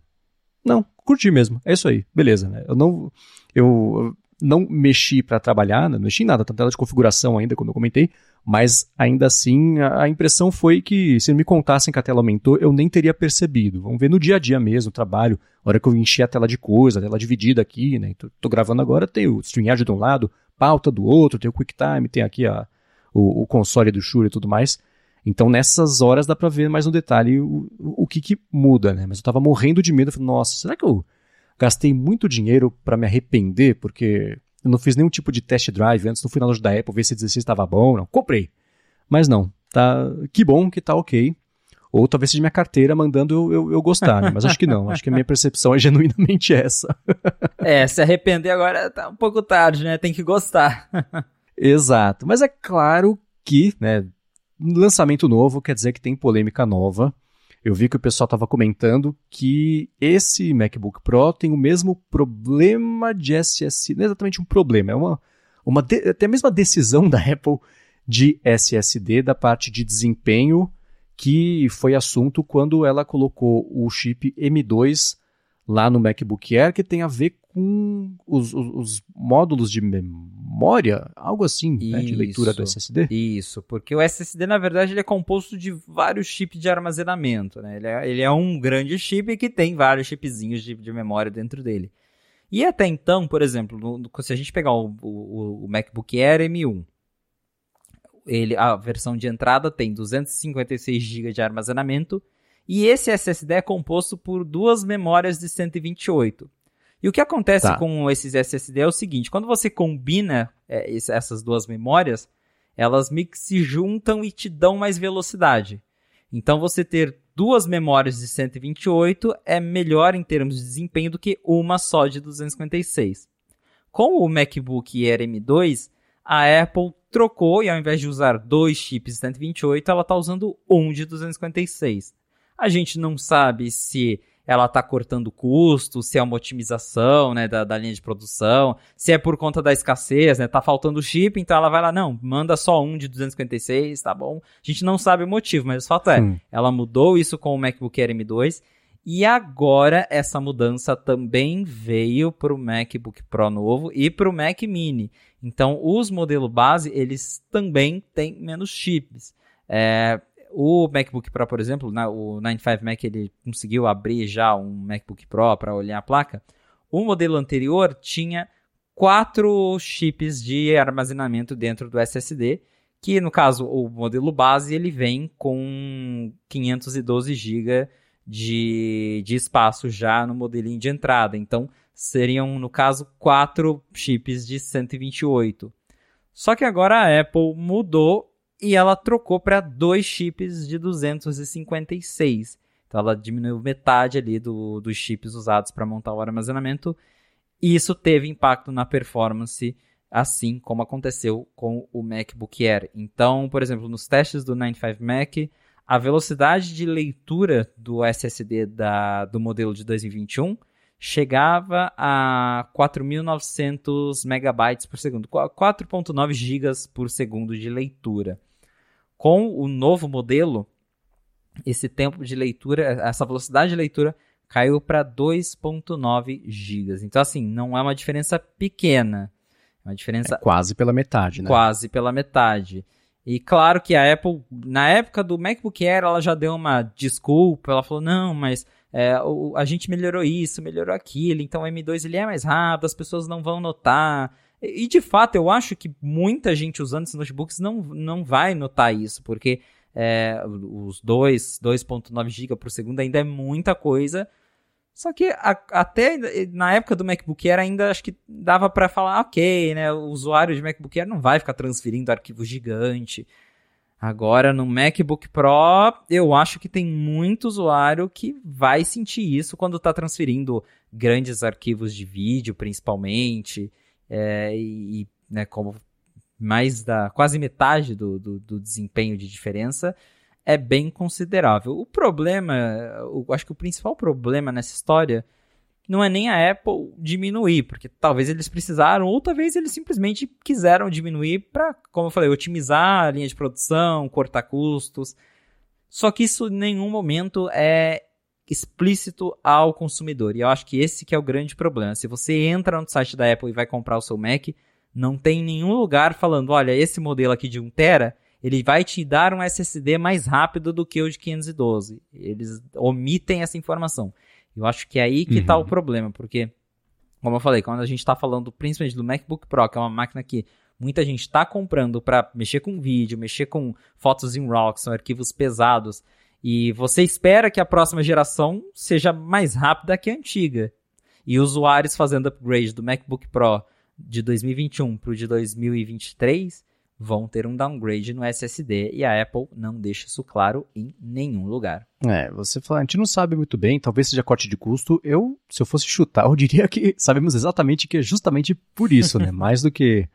não, curti mesmo. É isso aí, beleza, né? Eu não. Eu não mexi para trabalhar, né? não mexi em nada, tá tela de configuração ainda, quando eu comentei, mas ainda assim a, impressão foi que se me contassem que a tela aumentou, eu nem teria percebido. Vamos ver no dia a dia mesmo, trabalho, a hora que eu enchi a tela de coisa, a tela dividida aqui, né? Tô, tô gravando agora, tem o StreamYard de um lado, pauta do outro, tem o QuickTime, tem aqui a, o, o console do Shure e tudo mais. Então nessas horas dá para ver mais no detalhe o, o, que, que muda, né? Mas eu tava morrendo de medo, falei, nossa, será que eu gastei muito dinheiro para me arrepender porque eu não fiz nenhum tipo de test drive antes, não fui na loja da Apple ver se 16 estava bom, não, comprei. Mas não, tá, que bom que tá ok. Ou talvez seja minha carteira mandando eu, eu, eu gostar, né? Mas acho que não. Acho que a minha percepção é genuinamente essa. é, se arrepender agora tá um pouco tarde, né? Tem que gostar. Exato. Mas é claro que, né? Lançamento novo quer dizer que tem polêmica nova. Eu vi que o pessoal estava comentando que esse MacBook Pro tem o mesmo problema de SSD. Não é exatamente um problema, é uma, uma de, até a mesma decisão da Apple de SSD da parte de desempenho que foi assunto quando ela colocou o chip M2 lá no MacBook Air que tem a ver com os, os, os módulos de memória, algo assim, né, de leitura do SSD? Isso, porque o SSD, na verdade, ele é composto de vários chips de armazenamento. Né? Ele, é, ele é um grande chip que tem vários chipzinhos de, de memória dentro dele. E até então, por exemplo, no, se a gente pegar o, o, o MacBook Air M1, ele, a versão de entrada tem 256 GB de armazenamento e esse SSD é composto por duas memórias de 128. E o que acontece tá. com esses SSD é o seguinte: quando você combina é, essas duas memórias, elas meio que se juntam e te dão mais velocidade. Então você ter duas memórias de 128 é melhor em termos de desempenho do que uma só de 256. Com o MacBook Air M2, a Apple trocou e ao invés de usar dois chips de 128, ela está usando um de 256. A gente não sabe se ela está cortando custos, se é uma otimização né, da, da, linha de produção, se é por conta da escassez, né? Tá faltando chip, então ela vai lá, não, manda só um de 256, tá bom? A gente não sabe o motivo, mas o fato é, ela mudou isso com o MacBook Air M2 e agora essa mudança também veio para o MacBook Pro novo e para o Mac Mini. Então, os modelos base, eles também têm menos chips. É, o MacBook Pro, por exemplo, na, o 95 Mac, ele conseguiu abrir já um MacBook Pro para olhar a placa. O modelo anterior tinha quatro chips de armazenamento dentro do SSD, que no caso o modelo base ele vem com 512 GB de, de espaço já no modelinho de entrada. Então seriam no caso quatro chips de 128. Só que agora a Apple mudou e ela trocou para dois chips de 256. Então ela diminuiu metade ali do, dos chips usados para montar o armazenamento. E isso teve impacto na performance, assim como aconteceu com o MacBook Air. Então, por exemplo, nos testes do 95 Mac, a velocidade de leitura do SSD da, do modelo de 2021 chegava a 4.900 megabytes por segundo, 4.9 gigas por segundo de leitura. Com o novo modelo, esse tempo de leitura, essa velocidade de leitura caiu para 2.9 GB. Então, assim, não é uma diferença pequena. É uma diferença. É quase pela metade, né? Quase pela metade. E claro que a Apple, na época do MacBook Air, ela já deu uma desculpa. Ela falou: não, mas é, a gente melhorou isso, melhorou aquilo. Então o M2 ele é mais rápido, as pessoas não vão notar. E de fato, eu acho que muita gente usando esses notebooks não, não vai notar isso, porque é, os 2.9 GB por segundo ainda é muita coisa. Só que a, até na época do MacBook Air ainda acho que dava para falar, ok, né? O usuário de MacBook Air não vai ficar transferindo arquivo gigante. Agora no MacBook Pro, eu acho que tem muito usuário que vai sentir isso quando está transferindo grandes arquivos de vídeo, principalmente é, e né, como mais da quase metade do, do, do, desempenho de diferença é bem considerável. O problema, eu acho que o principal problema nessa história não é nem a Apple diminuir, porque talvez eles precisaram, ou talvez eles simplesmente quiseram diminuir para, como eu falei, otimizar a linha de produção, cortar custos. Só que isso em nenhum momento é explícito ao consumidor. E eu acho que esse que é o grande problema. Se você entra no site da Apple e vai comprar o seu Mac, não tem nenhum lugar falando, olha, esse modelo aqui de 1 tera, ele vai te dar um SSD mais rápido do que o de 512. Eles omitem essa informação. Eu acho que é aí que está uhum. o problema, porque, como eu falei, quando a gente está falando principalmente do MacBook Pro, que é uma máquina que muita gente está comprando para mexer com vídeo, mexer com fotos em RAW, que são arquivos pesados, e você espera que a próxima geração seja mais rápida que a antiga. E usuários fazendo upgrade do MacBook Pro de 2021 para o de 2023 vão ter um downgrade no SSD e a Apple não deixa isso claro em nenhum lugar. É, você fala, a gente não sabe muito bem, talvez seja corte de custo. Eu, se eu fosse chutar, eu diria que sabemos exatamente que é justamente por isso, né? Mais do que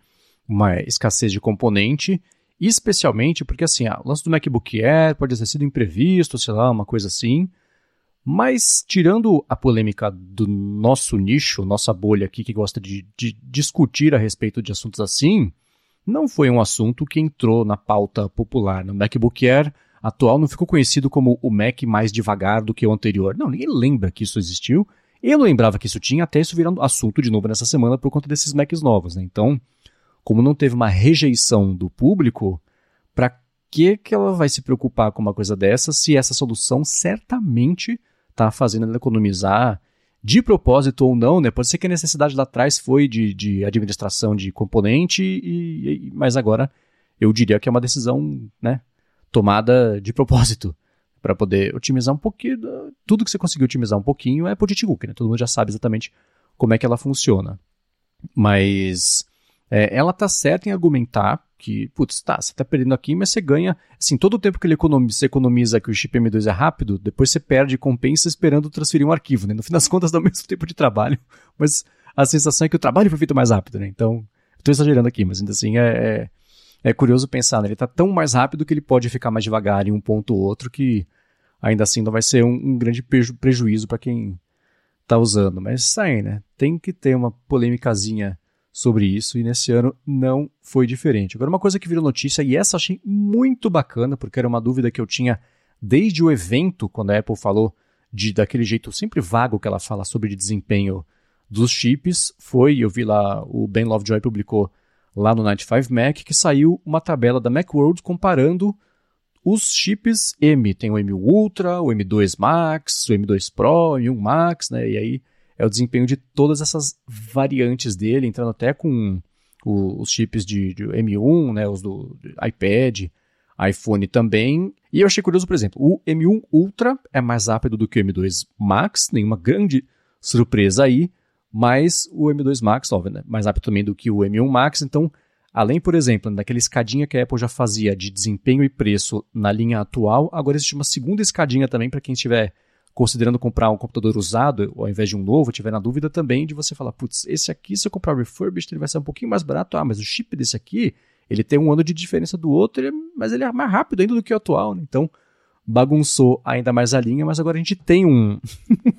uma escassez de componente, especialmente porque, assim, ah, o lance do MacBook Air pode ter sido imprevisto, sei lá, uma coisa assim. Mas, tirando a polêmica do nosso nicho, nossa bolha aqui que gosta de, de discutir a respeito de assuntos assim, não foi um assunto que entrou na pauta popular. No MacBook Air atual não ficou conhecido como o Mac mais devagar do que o anterior. Não, ninguém lembra que isso existiu. Eu lembrava que isso tinha, até isso virando assunto de novo nessa semana por conta desses Macs novos, né? Então, como não teve uma rejeição do público, para que, que ela vai se preocupar com uma coisa dessa se essa solução certamente está fazendo ela economizar de propósito ou não, né? Pode ser que a necessidade lá atrás foi de, de administração de componente, e, e, mas agora eu diria que é uma decisão, né, tomada de propósito para poder otimizar um pouquinho. Tudo que você conseguir otimizar um pouquinho é de né? Todo mundo já sabe exatamente como é que ela funciona. Mas é, ela tá certa em argumentar que, putz, tá, você tá perdendo aqui, mas você ganha, assim, todo o tempo que ele economiza, você economiza que o chip M2 é rápido, depois você perde compensa esperando transferir um arquivo, né? No fim das contas dá o mesmo tempo de trabalho, mas a sensação é que o trabalho foi feito mais rápido, né? Então, estou exagerando aqui, mas ainda assim é, é, é, curioso pensar, né? Ele tá tão mais rápido que ele pode ficar mais devagar em um ponto ou outro que ainda assim não vai ser um, um grande preju prejuízo para quem tá usando. Mas sai, né? Tem que ter uma polêmicazinha sobre isso e nesse ano não foi diferente. Agora, uma coisa que virou notícia, e essa achei muito bacana, porque era uma dúvida que eu tinha desde o evento, quando a Apple falou de daquele jeito sempre vago que ela fala sobre de desempenho dos chips, foi, eu vi lá, o Ben Lovejoy publicou lá no 95 Mac, que saiu uma tabela da Macworld comparando os chips M. Tem o M Ultra, o M2 Max, o M2 Pro, o M1 Max, né? E aí é o desempenho de todas essas variantes dele, entrando até com o, os chips de, de, M1, né, os do iPad, iPhone também. E eu achei curioso, por exemplo, o M1 Ultra é mais rápido do que o M2 Max, nenhuma grande surpresa aí, mas o M2 Max, óbvio, né, mais rápido também do que o M1 Max, então, além, por exemplo, daquela escadinha que a Apple já fazia de desempenho e preço na linha atual, agora existe uma segunda escadinha também para quem estiver considerando comprar um computador usado ao invés de um novo, tiver na dúvida também de você falar, putz, esse aqui, se eu comprar refurbished, ele vai ser um pouquinho mais barato. Ah, mas o chip desse aqui, ele tem um ano de diferença do outro, é, mas ele é mais rápido ainda do que o atual, né? Então, bagunçou ainda mais a linha, mas agora a gente tem um,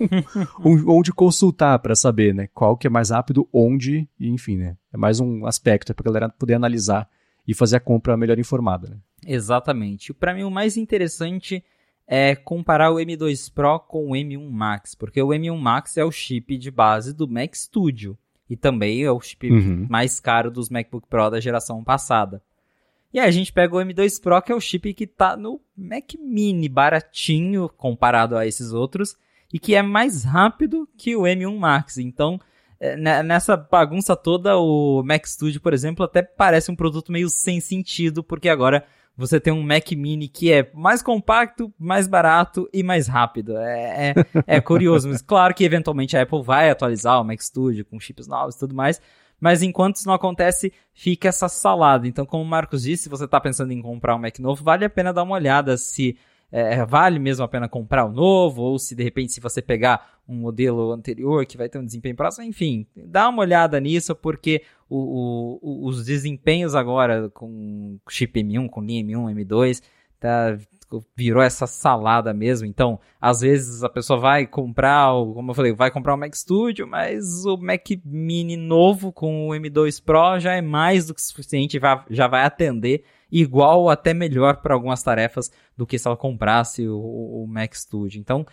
um onde consultar para saber, né? Qual que é mais rápido, onde, e enfim, né? É mais um aspecto para a galera poder analisar e fazer a compra melhor informada, né? Exatamente. Para mim, o mais interessante é comparar o M2 Pro com o M1 Max, porque o M1 Max é o chip de base do Mac Studio e também é o chip uhum. mais caro dos MacBook Pro da geração passada. E aí a gente pega o M2 Pro, que é o chip que está no Mac Mini, baratinho comparado a esses outros, e que é mais rápido que o M1 Max. Então, é, nessa bagunça toda, o Mac Studio, por exemplo, até parece um produto meio sem sentido, porque agora você tem um Mac Mini que é mais compacto, mais barato e mais rápido. É, é, é curioso, mas claro que eventualmente a Apple vai atualizar o Mac Studio com chips novos e tudo mais, mas enquanto isso não acontece, fica essa salada. Então, como o Marcos disse, se você está pensando em comprar um Mac novo, vale a pena dar uma olhada se é, é, vale mesmo a pena comprar o novo, ou se de repente se você pegar um modelo anterior que vai ter um desempenho próximo, enfim, dá uma olhada nisso, porque o, o, os desempenhos agora com chip M1, com linha M1, M2, tá, virou essa salada mesmo. Então, às vezes a pessoa vai comprar, como eu falei, vai comprar o Mac Studio, mas o Mac Mini novo com o M2 Pro já é mais do que suficiente, já vai atender igual ou até melhor para algumas tarefas do que se ela comprasse o, o Mac Studio. Então,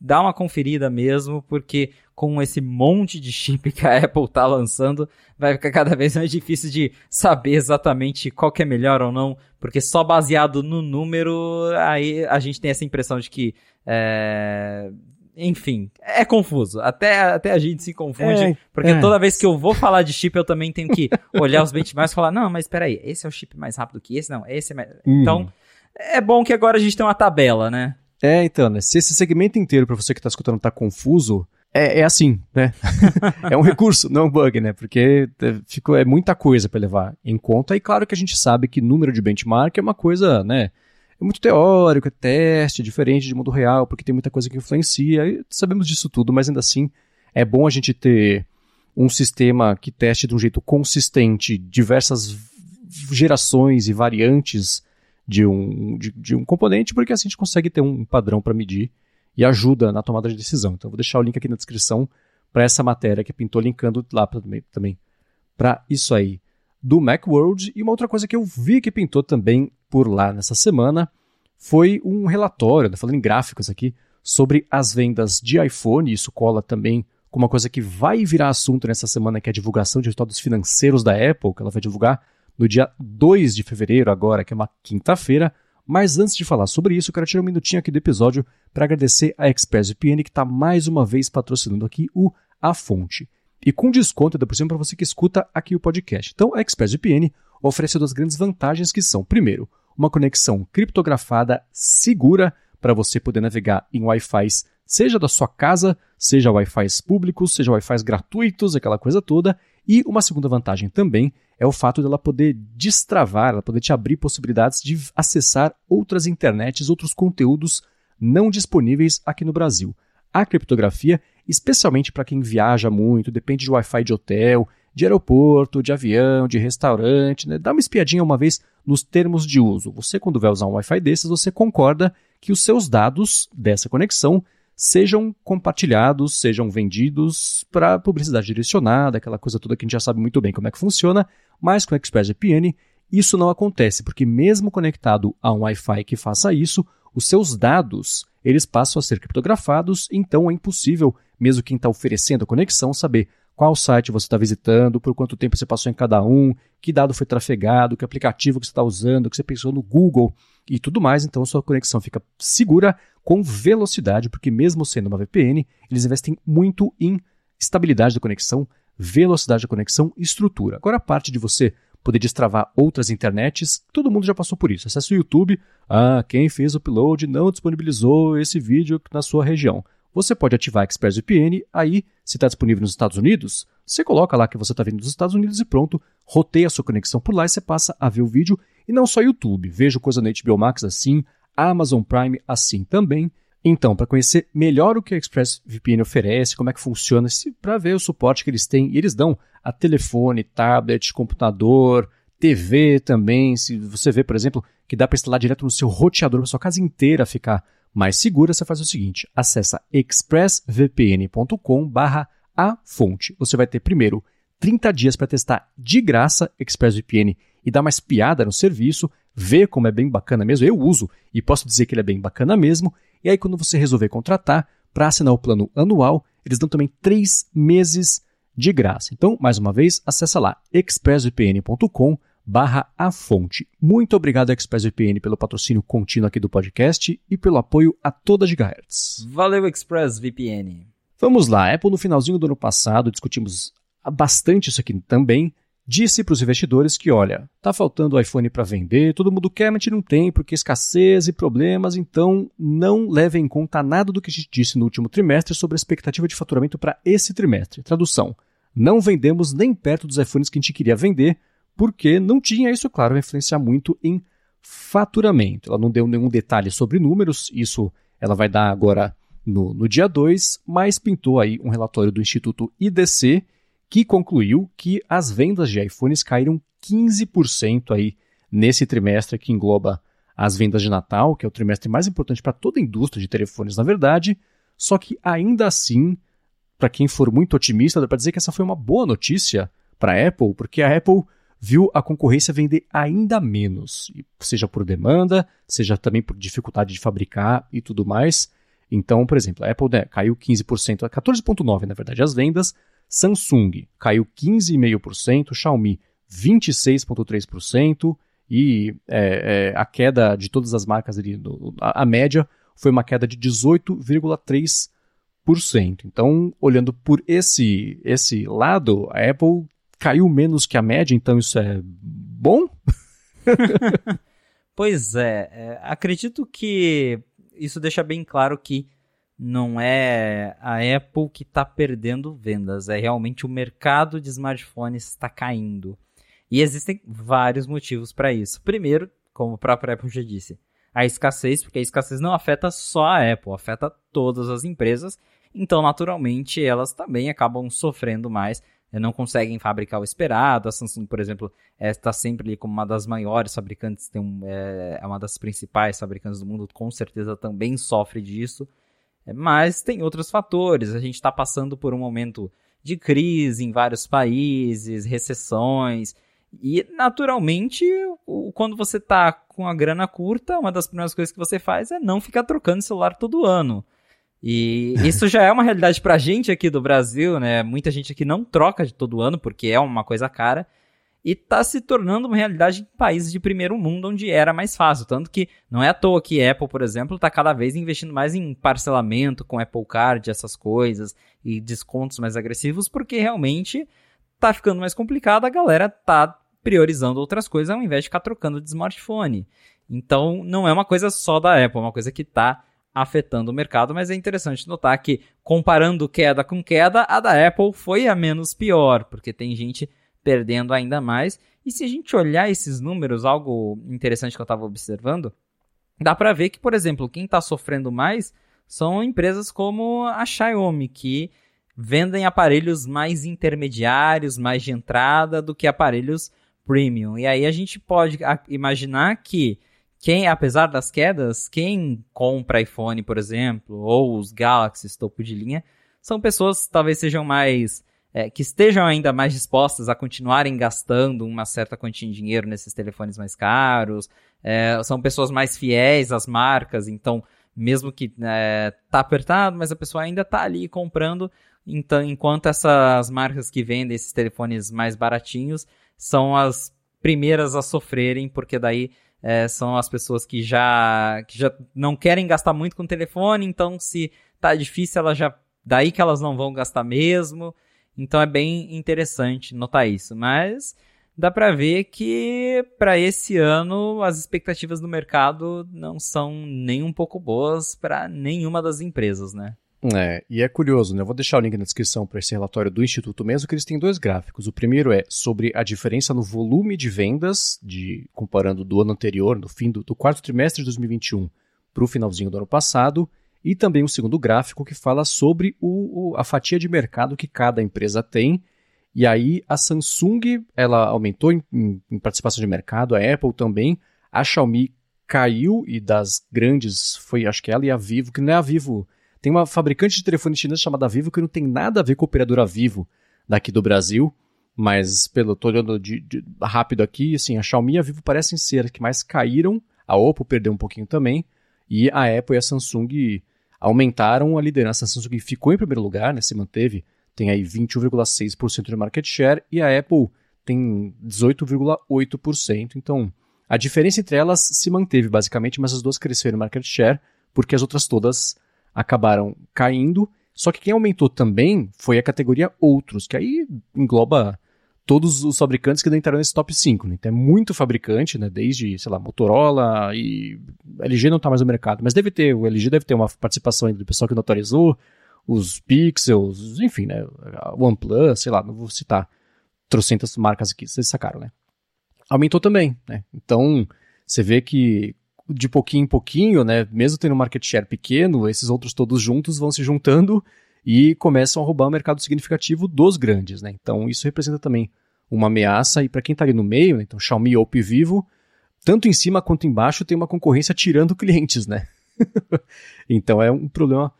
dá uma conferida mesmo, porque com esse monte de chip que a Apple está lançando, vai ficar cada vez mais difícil de saber exatamente qual que é melhor ou não, porque só baseado no número, aí a gente tem essa impressão de que é, enfim, é confuso. Até, até a gente se confunde, é, porque é. toda vez que eu vou falar de chip, eu também tenho que olhar os benchmarks e falar, não, mas peraí, esse é o chip mais rápido que esse? Não, esse é mais... Hum. Então, é bom que agora a gente tem uma tabela, né? É, então, né? Se esse segmento inteiro, para você que tá escutando, tá confuso, é, é assim, né? é um recurso, não um bug, né? Porque é, fica, é muita coisa para levar em conta. E claro que a gente sabe que número de benchmark é uma coisa, né? É muito teórico, é teste, é diferente de mundo real, porque tem muita coisa que influencia, e sabemos disso tudo, mas ainda assim é bom a gente ter um sistema que teste de um jeito consistente diversas gerações e variantes de um, de, de um componente, porque assim a gente consegue ter um padrão para medir e ajuda na tomada de decisão. Então, vou deixar o link aqui na descrição para essa matéria que pintou linkando lá pra, também para isso aí do Macworld. E uma outra coisa que eu vi que pintou também por lá nessa semana foi um relatório, né, falando em gráficos aqui, sobre as vendas de iPhone, isso cola também com uma coisa que vai virar assunto nessa semana, que é a divulgação de resultados financeiros da Apple, que ela vai divulgar no dia 2 de fevereiro, agora, que é uma quinta-feira. Mas antes de falar sobre isso, eu quero tirar um minutinho aqui do episódio para agradecer a ExpressVPN, que está mais uma vez patrocinando aqui o A Fonte. E com desconto, ainda por cima, para você que escuta aqui o podcast. Então, a ExpressVPN oferece duas grandes vantagens que são, primeiro, uma conexão criptografada segura para você poder navegar em Wi-Fi, seja da sua casa, seja Wi-Fi públicos, seja Wi-Fi gratuitos, aquela coisa toda. E uma segunda vantagem também é o fato dela poder destravar, ela poder te abrir possibilidades de acessar outras internets, outros conteúdos não disponíveis aqui no Brasil. A criptografia, especialmente para quem viaja muito, depende de Wi-Fi de hotel, de aeroporto, de avião, de restaurante, né? dá uma espiadinha uma vez nos termos de uso. Você, quando vai usar um Wi-Fi desses, você concorda que os seus dados dessa conexão sejam compartilhados, sejam vendidos para publicidade direcionada, aquela coisa toda que a gente já sabe muito bem como é que funciona, mas com o ExpressVPN isso não acontece, porque mesmo conectado a um Wi-Fi que faça isso, os seus dados eles passam a ser criptografados, então é impossível, mesmo quem está oferecendo a conexão, saber qual site você está visitando, por quanto tempo você passou em cada um, que dado foi trafegado, que aplicativo que você está usando, que você pensou no Google e tudo mais. Então, sua conexão fica segura com velocidade, porque mesmo sendo uma VPN, eles investem muito em estabilidade da conexão, velocidade da conexão e estrutura. Agora, a parte de você poder destravar outras internets, todo mundo já passou por isso. Acesse o YouTube, ah, quem fez o upload não disponibilizou esse vídeo na sua região. Você pode ativar ExpressVPN, aí, se está disponível nos Estados Unidos, você coloca lá que você está vindo dos Estados Unidos e pronto, roteia a sua conexão por lá e você passa a ver o vídeo. E não só YouTube, vejo coisa na HBO Max assim, Amazon Prime assim também. Então, para conhecer melhor o que a ExpressVPN oferece, como é que funciona, para ver o suporte que eles têm, e eles dão a telefone, tablet, computador, TV também. Se você vê, por exemplo, que dá para instalar direto no seu roteador para sua casa inteira ficar mais segura, você faz o seguinte: acessa expressvpn.com a fonte. Você vai ter primeiro 30 dias para testar de graça ExpressVPN e dar mais piada no serviço, ver como é bem bacana mesmo. Eu uso e posso dizer que ele é bem bacana mesmo. E aí, quando você resolver contratar, para assinar o plano anual, eles dão também 3 meses de graça. Então, mais uma vez, acessa lá expressvpn.com barra a fonte. Muito obrigado, ExpressVPN, pelo patrocínio contínuo aqui do podcast e pelo apoio a toda Gigahertz. Valeu, ExpressVPN. Vamos lá, Apple no finalzinho do ano passado, discutimos bastante isso aqui também, disse para os investidores que, olha, tá faltando iPhone para vender, todo mundo quer, mas não tem, porque escassez e problemas, então não leve em conta nada do que a gente disse no último trimestre sobre a expectativa de faturamento para esse trimestre. Tradução, não vendemos nem perto dos iPhones que a gente queria vender, porque não tinha isso, claro, influenciar muito em faturamento. Ela não deu nenhum detalhe sobre números, isso ela vai dar agora no, no dia 2, mas pintou aí um relatório do Instituto IDC que concluiu que as vendas de iPhones caíram 15% aí nesse trimestre que engloba as vendas de Natal, que é o trimestre mais importante para toda a indústria de telefones, na verdade. Só que ainda assim, para quem for muito otimista, dá para dizer que essa foi uma boa notícia para a Apple, porque a Apple viu a concorrência vender ainda menos, seja por demanda, seja também por dificuldade de fabricar e tudo mais. Então, por exemplo, a Apple né, caiu 15%, 14,9% na verdade as vendas, Samsung caiu 15,5%, Xiaomi 26,3% e é, é, a queda de todas as marcas ali, a, a média foi uma queda de 18,3%. Então, olhando por esse, esse lado, a Apple caiu menos que a média, então isso é bom? pois é, é, acredito que isso deixa bem claro que não é a Apple que está perdendo vendas, é realmente o mercado de smartphones está caindo. E existem vários motivos para isso. Primeiro, como a própria Apple já disse, a escassez, porque a escassez não afeta só a Apple, afeta todas as empresas. Então, naturalmente, elas também acabam sofrendo mais não conseguem fabricar o esperado. A Samsung, por exemplo, está é, sempre ali como uma das maiores fabricantes, tem um, é, é, uma das principais fabricantes do mundo, com certeza também sofre disso. Mas tem outros fatores. A gente está passando por um momento de crise em vários países, recessões. E, naturalmente, quando você está com a grana curta, uma das primeiras coisas que você faz é não ficar trocando celular todo ano. E isso já é uma realidade pra gente aqui do Brasil, né? Muita gente aqui não troca de todo ano porque é uma coisa cara e tá se tornando uma realidade em países de primeiro mundo onde era mais fácil. Tanto que não é à toa que Apple, por exemplo, está cada vez investindo mais em parcelamento com Apple Card, essas coisas, e descontos mais agressivos, porque realmente tá ficando mais complicado, a galera tá priorizando outras coisas ao invés de ficar trocando de smartphone. Então, não é uma coisa só da Apple, é uma coisa que está afetando o mercado, mas é interessante notar que, comparando queda com queda, a da Apple foi a menos pior, porque tem gente perdendo ainda mais. E se a gente olhar esses números, algo interessante que eu estava observando, dá para ver que, por exemplo, quem está sofrendo mais são empresas como a Xiaomi, que vendem aparelhos mais intermediários, mais de entrada do que aparelhos premium. E aí a gente pode imaginar que quem, apesar das quedas, quem compra iPhone, por exemplo, ou os Galaxy topo de linha, são pessoas que talvez sejam mais é, que estejam ainda mais dispostas a continuarem gastando uma certa quantia de dinheiro nesses telefones mais caros, é, são pessoas mais fiéis às marcas, então, mesmo que é, tá apertado, mas a pessoa ainda tá ali comprando, então, enquanto essas marcas que vendem esses telefones mais baratinhos são as primeiras a sofrerem, porque daí é, são as pessoas que já, que já não querem gastar muito com o telefone, então se tá difícil, ela já daí que elas não vão gastar mesmo. Então é bem interessante notar isso. Mas dá para ver que para esse ano as expectativas do mercado não são nem um pouco boas para nenhuma das empresas, né? É, e é curioso, né? Eu vou deixar o link na descrição para esse relatório do Instituto mesmo, que eles têm dois gráficos. O primeiro é sobre a diferença no volume de vendas, de comparando do ano anterior, no fim do, do quarto trimestre de 2021 para o finalzinho do ano passado, e também um segundo gráfico que fala sobre o, o, a fatia de mercado que cada empresa tem. E aí a Samsung ela aumentou em, em, em participação de mercado, a Apple também, a Xiaomi caiu e das grandes foi acho que ela e a Vivo, que não é a Vivo. Tem uma fabricante de telefone chinesa chamada Vivo que não tem nada a ver com a operadora Vivo daqui do Brasil, mas pelo tô olhando de, de, rápido aqui, assim, a Xiaomi e a Vivo parecem ser as que mais caíram, a Oppo perdeu um pouquinho também, e a Apple e a Samsung aumentaram a liderança. A Samsung ficou em primeiro lugar, né, se manteve, tem aí 21,6% de market share e a Apple tem 18,8%. Então, a diferença entre elas se manteve basicamente, mas as duas cresceram em market share porque as outras todas acabaram caindo. Só que quem aumentou também foi a categoria outros, que aí engloba todos os fabricantes que entraram nesse top 5. Né? Então é muito fabricante, né? desde, sei lá, Motorola e LG não está mais no mercado, mas deve ter, o LG deve ter uma participação do pessoal que notarizou, os Pixels, enfim, né? OnePlus, sei lá, não vou citar trocentas marcas aqui, vocês sacaram, né? Aumentou também, né? Então, você vê que de pouquinho em pouquinho, né, mesmo tendo um market share pequeno, esses outros todos juntos vão se juntando e começam a roubar um mercado significativo dos grandes, né? Então isso representa também uma ameaça e para quem está ali no meio, né? então Xiaomi, e Vivo, tanto em cima quanto embaixo tem uma concorrência tirando clientes, né? então é um problema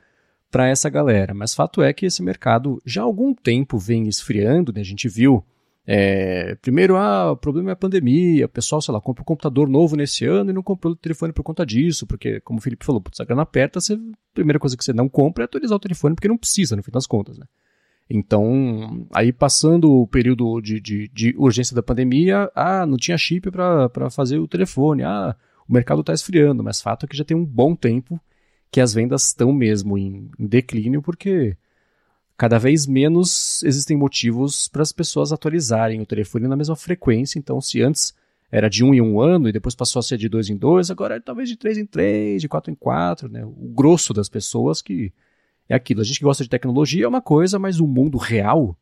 para essa galera. Mas fato é que esse mercado já há algum tempo vem esfriando, né? A gente viu é, primeiro, ah, o problema é a pandemia, o pessoal, sei lá, compra um computador novo nesse ano e não comprou o telefone por conta disso, porque, como o Felipe falou, putz, a grana aperta, você, a primeira coisa que você não compra é atualizar o telefone, porque não precisa, no fim das contas, né? Então, aí passando o período de, de, de urgência da pandemia, ah, não tinha chip para fazer o telefone, ah, o mercado está esfriando, mas fato é que já tem um bom tempo que as vendas estão mesmo em, em declínio, porque cada vez menos existem motivos para as pessoas atualizarem o telefone na mesma frequência. Então, se antes era de um em um ano e depois passou a ser de dois em dois, agora é talvez de três em três, de quatro em quatro, né? O grosso das pessoas que é aquilo. A gente que gosta de tecnologia é uma coisa, mas o mundo real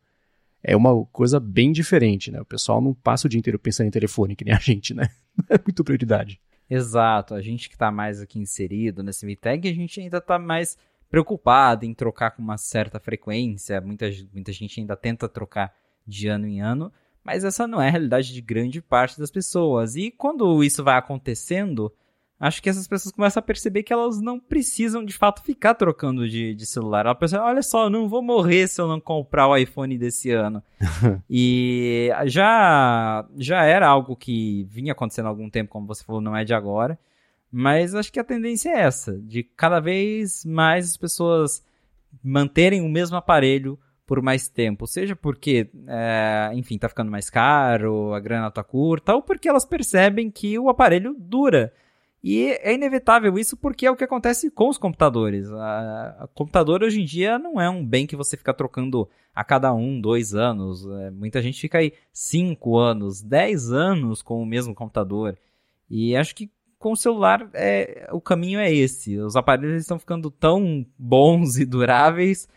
é uma coisa bem diferente, né? O pessoal não passa o dia inteiro pensando em telefone, que nem a gente, né? É muito prioridade. Exato. A gente que está mais aqui inserido nesse VTEG, a gente ainda está mais preocupado em trocar com uma certa frequência. Muita, muita gente ainda tenta trocar de ano em ano, mas essa não é a realidade de grande parte das pessoas. E quando isso vai acontecendo, acho que essas pessoas começam a perceber que elas não precisam de fato ficar trocando de, de celular. Ela pensa, olha só, eu não vou morrer se eu não comprar o iPhone desse ano. e já, já era algo que vinha acontecendo há algum tempo, como você falou, não é de agora. Mas acho que a tendência é essa, de cada vez mais as pessoas manterem o mesmo aparelho por mais tempo, seja porque, é, enfim, tá ficando mais caro, a grana tá curta, ou porque elas percebem que o aparelho dura. E é inevitável isso porque é o que acontece com os computadores. A computador hoje em dia não é um bem que você fica trocando a cada um, dois anos. É, muita gente fica aí cinco anos, dez anos com o mesmo computador. E acho que com o celular é, o caminho é esse. Os aparelhos estão ficando tão bons e duráveis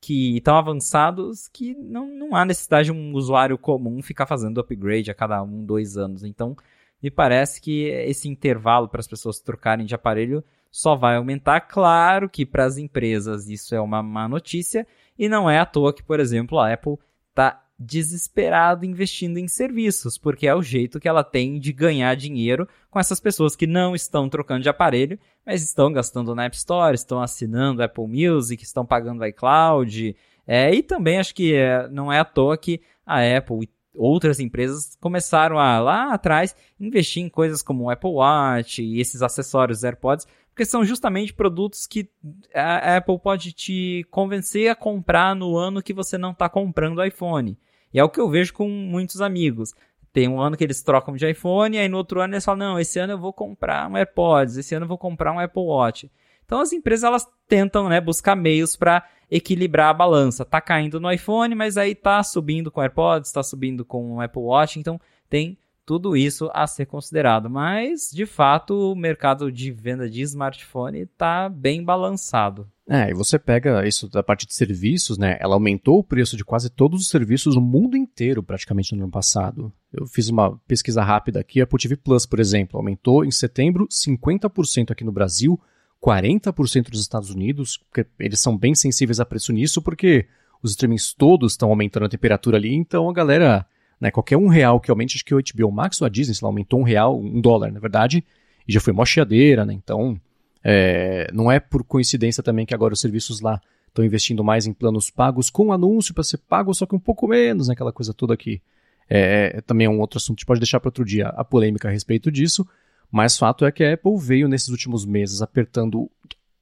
que tão avançados que não, não há necessidade de um usuário comum ficar fazendo upgrade a cada um, dois anos. Então, me parece que esse intervalo para as pessoas trocarem de aparelho só vai aumentar. Claro que para as empresas isso é uma má notícia e não é à toa que, por exemplo, a Apple está desesperado investindo em serviços, porque é o jeito que ela tem de ganhar dinheiro com essas pessoas que não estão trocando de aparelho, mas estão gastando na App Store, estão assinando Apple Music, estão pagando iCloud. É, e também acho que é, não é à toa que a Apple outras empresas começaram a, lá atrás, investir em coisas como o Apple Watch e esses acessórios AirPods, porque são justamente produtos que a Apple pode te convencer a comprar no ano que você não está comprando o iPhone. E é o que eu vejo com muitos amigos. Tem um ano que eles trocam de iPhone, aí no outro ano eles falam: não, esse ano eu vou comprar um AirPods, esse ano eu vou comprar um Apple Watch. Então as empresas elas tentam né, buscar meios para equilibrar a balança. Tá caindo no iPhone, mas aí tá subindo com AirPods, tá subindo com o Apple Watch, então tem tudo isso a ser considerado. Mas, de fato, o mercado de venda de smartphone está bem balançado. É, e você pega isso da parte de serviços, né? Ela aumentou o preço de quase todos os serviços no mundo inteiro, praticamente no ano passado. Eu fiz uma pesquisa rápida aqui, a Apple TV Plus, por exemplo, aumentou em setembro 50% aqui no Brasil, 40% nos Estados Unidos, porque eles são bem sensíveis a preço nisso, porque os streamings todos estão aumentando a temperatura ali, então a galera, né, qualquer um real que aumente, acho que o HBO Max ou a Disney, sei lá, aumentou um real, um dólar, na verdade, e já foi mó chiadeira, né, então é, não é por coincidência também que agora os serviços lá estão investindo mais em planos pagos com anúncio para ser pago, só que um pouco menos, né, coisa toda aqui. É, é, também é um outro assunto, a gente pode deixar para outro dia a polêmica a respeito disso, mas fato é que a Apple veio nesses últimos meses apertando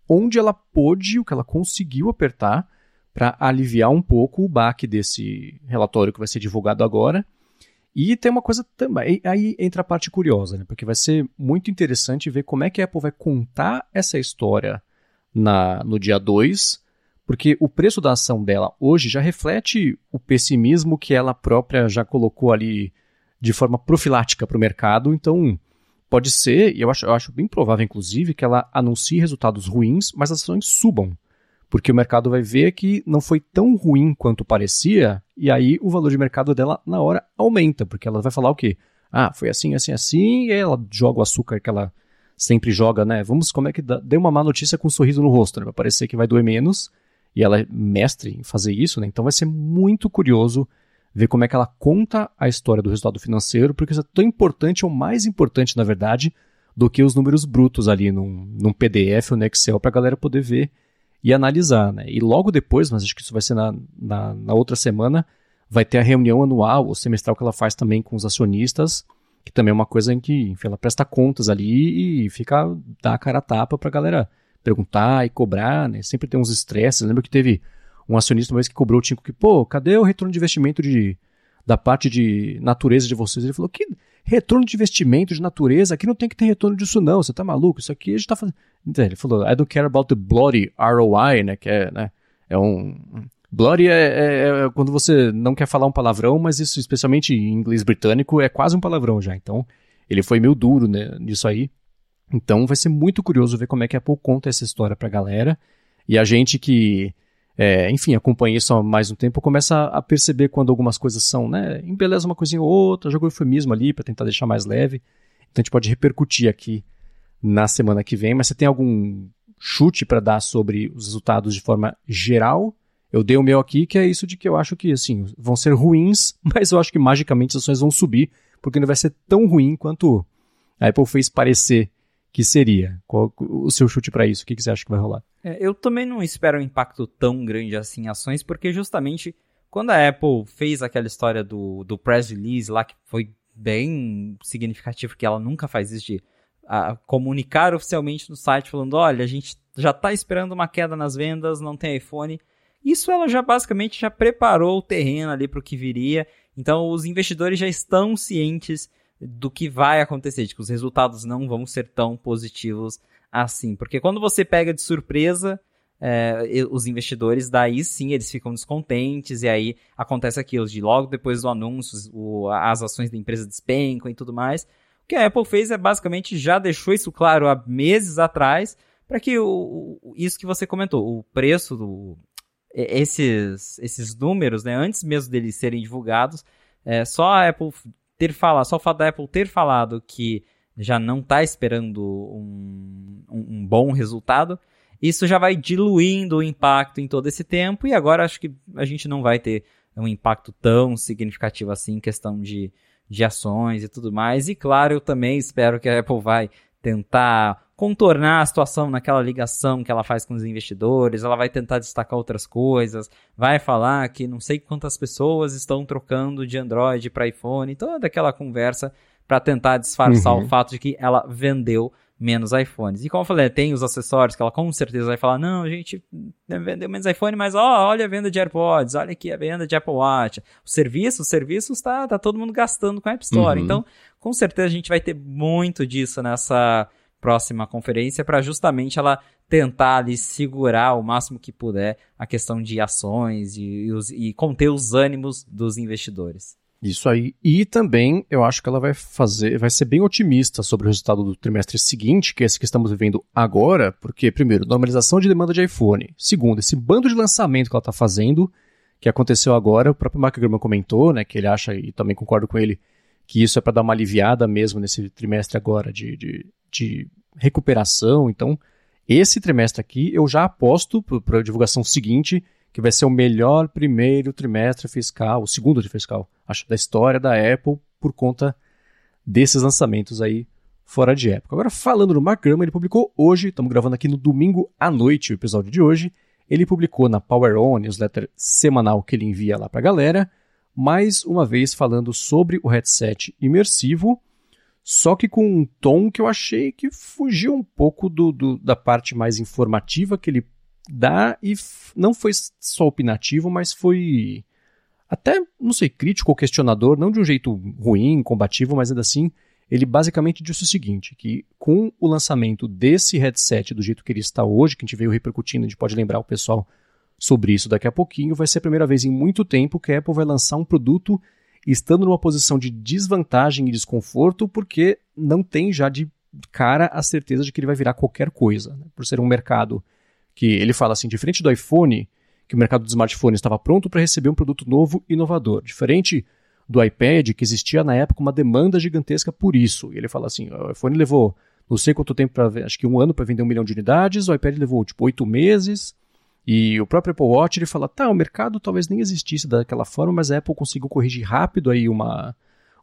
onde ela pôde, o que ela conseguiu apertar, para aliviar um pouco o baque desse relatório que vai ser divulgado agora. E tem uma coisa também, aí entra a parte curiosa, né? porque vai ser muito interessante ver como é que a Apple vai contar essa história na, no dia 2, porque o preço da ação dela hoje já reflete o pessimismo que ela própria já colocou ali de forma profilática para o mercado, então Pode ser, e eu acho, eu acho bem provável, inclusive, que ela anuncie resultados ruins, mas as ações subam. Porque o mercado vai ver que não foi tão ruim quanto parecia, e aí o valor de mercado dela na hora aumenta, porque ela vai falar o quê? Ah, foi assim, assim, assim, e aí ela joga o açúcar que ela sempre joga, né? Vamos, como é que dá? Uma má notícia com um sorriso no rosto, né? Vai parecer que vai doer menos, e ela é mestre em fazer isso, né? Então vai ser muito curioso ver como é que ela conta a história do resultado financeiro, porque isso é tão importante, ou mais importante, na verdade, do que os números brutos ali num, num PDF ou no Excel para a galera poder ver e analisar. Né? E logo depois, mas acho que isso vai ser na, na, na, outra semana, vai ter a reunião anual ou semestral que ela faz também com os acionistas, que também é uma coisa em que enfim, ela presta contas ali e fica, dá a cara a tapa para a galera perguntar e cobrar, né? Sempre tem uns estresses. Lembra que teve um acionista uma vez que cobrou o Tinko que, pô, cadê o retorno de investimento de, da parte de natureza de vocês? Ele falou, que retorno de investimento de natureza? Aqui não tem que ter retorno disso não, você tá maluco? Isso aqui a gente tá fazendo... Então, ele falou, I don't care about the bloody ROI, né, que é, né, é um... Bloody é, é, é, quando você não quer falar um palavrão, mas isso, especialmente em inglês britânico, é quase um palavrão já. Então, ele foi meio duro né, nisso aí. Então, vai ser muito curioso ver como é que a Apple conta essa história pra galera. E a gente que é, enfim, acompanhei isso há mais um tempo, começa a perceber quando algumas coisas são, né, embeleza uma coisinha ou outra, joga o eufemismo ali para tentar deixar mais leve. Então a gente pode repercutir aqui na semana que vem, mas você tem algum chute para dar sobre os resultados de forma geral? Eu dei o meu aqui, que é isso de que eu acho que, assim, vão ser ruins, mas eu acho que magicamente as ações vão subir, porque não vai ser tão ruim quanto a Apple fez parecer que seria? Qual o seu chute para isso? O que, que, você acha que vai rolar? É, eu também não espero um impacto tão grande assim em ações, porque justamente quando a Apple fez aquela história do, do press release lá, que foi bem significativo, que ela nunca faz isso de a comunicar oficialmente no site falando, olha, a gente já está esperando uma queda nas vendas, não tem iPhone. Isso ela já basicamente já preparou o terreno ali para o que viria. Então os investidores já estão cientes do que vai acontecer, de que os resultados não vão ser tão positivos assim. Porque quando você pega de surpresa é, os investidores, daí sim eles ficam descontentes, e aí acontece aquilo de logo depois do anúncio, o, as ações da empresa despencam e tudo mais. O que a Apple fez é basicamente já deixou isso claro há meses atrás, para que o, isso que você comentou, o preço do. Esses, esses números, né, antes mesmo deles serem divulgados, é, só a Apple ter falado, só o fato da Apple ter falado que já não está esperando um, um, um, bom resultado, isso já vai diluindo o impacto em todo esse tempo, e agora acho que a gente não vai ter um impacto tão significativo assim em questão de, de ações e tudo mais. E claro, eu também espero que a Apple vai tentar contornar a situação naquela ligação que ela faz com os investidores, ela vai tentar destacar outras coisas, vai falar que não sei quantas pessoas estão trocando de Android para iPhone, toda aquela conversa para tentar disfarçar uhum. o fato de que ela vendeu menos iPhones. E como eu falei, tem os acessórios que ela com certeza vai falar, não, a gente vendeu menos iPhone, mas ó, olha a venda de AirPods, olha aqui a venda de Apple Watch. O serviço, os serviços tá, tá todo mundo gastando com a App Store. Uhum. Então, com certeza a gente vai ter muito disso nessa próxima conferência para justamente ela tentar ali segurar o máximo que puder a questão de ações e, e, e conter os ânimos dos investidores. Isso aí. E também eu acho que ela vai fazer, vai ser bem otimista sobre o resultado do trimestre seguinte, que é esse que estamos vivendo agora, porque, primeiro, normalização de demanda de iPhone. Segundo, esse bando de lançamento que ela está fazendo, que aconteceu agora, o próprio Mark Gurman comentou, né, que ele acha, e também concordo com ele, que isso é para dar uma aliviada mesmo nesse trimestre agora de, de, de recuperação. Então, esse trimestre aqui eu já aposto para a divulgação seguinte que vai ser o melhor primeiro trimestre fiscal, o segundo trimestre fiscal, acho, da história da Apple por conta desses lançamentos aí fora de época. Agora, falando do Mark Gurman, ele publicou hoje, estamos gravando aqui no domingo à noite o episódio de hoje, ele publicou na Power On, newsletter semanal que ele envia lá para a galera, mais uma vez falando sobre o headset imersivo, só que com um tom que eu achei que fugiu um pouco do, do da parte mais informativa que ele dá e não foi só opinativo, mas foi até, não sei, crítico ou questionador, não de um jeito ruim, combativo, mas ainda assim, ele basicamente disse o seguinte, que com o lançamento desse headset do jeito que ele está hoje, que a gente veio repercutindo, a gente pode lembrar o pessoal sobre isso daqui a pouquinho, vai ser a primeira vez em muito tempo que a Apple vai lançar um produto estando numa posição de desvantagem e desconforto, porque não tem já de cara a certeza de que ele vai virar qualquer coisa. Né? Por ser um mercado que ele fala assim, diferente do iPhone, que o mercado dos smartphones estava pronto para receber um produto novo e inovador, diferente do iPad, que existia na época uma demanda gigantesca por isso. E ele fala assim, o iPhone levou não sei quanto tempo para acho que um ano para vender um milhão de unidades, o iPad levou tipo oito meses, e o próprio Apple Watch ele fala, tá, o mercado talvez nem existisse daquela forma, mas a Apple conseguiu corrigir rápido aí uma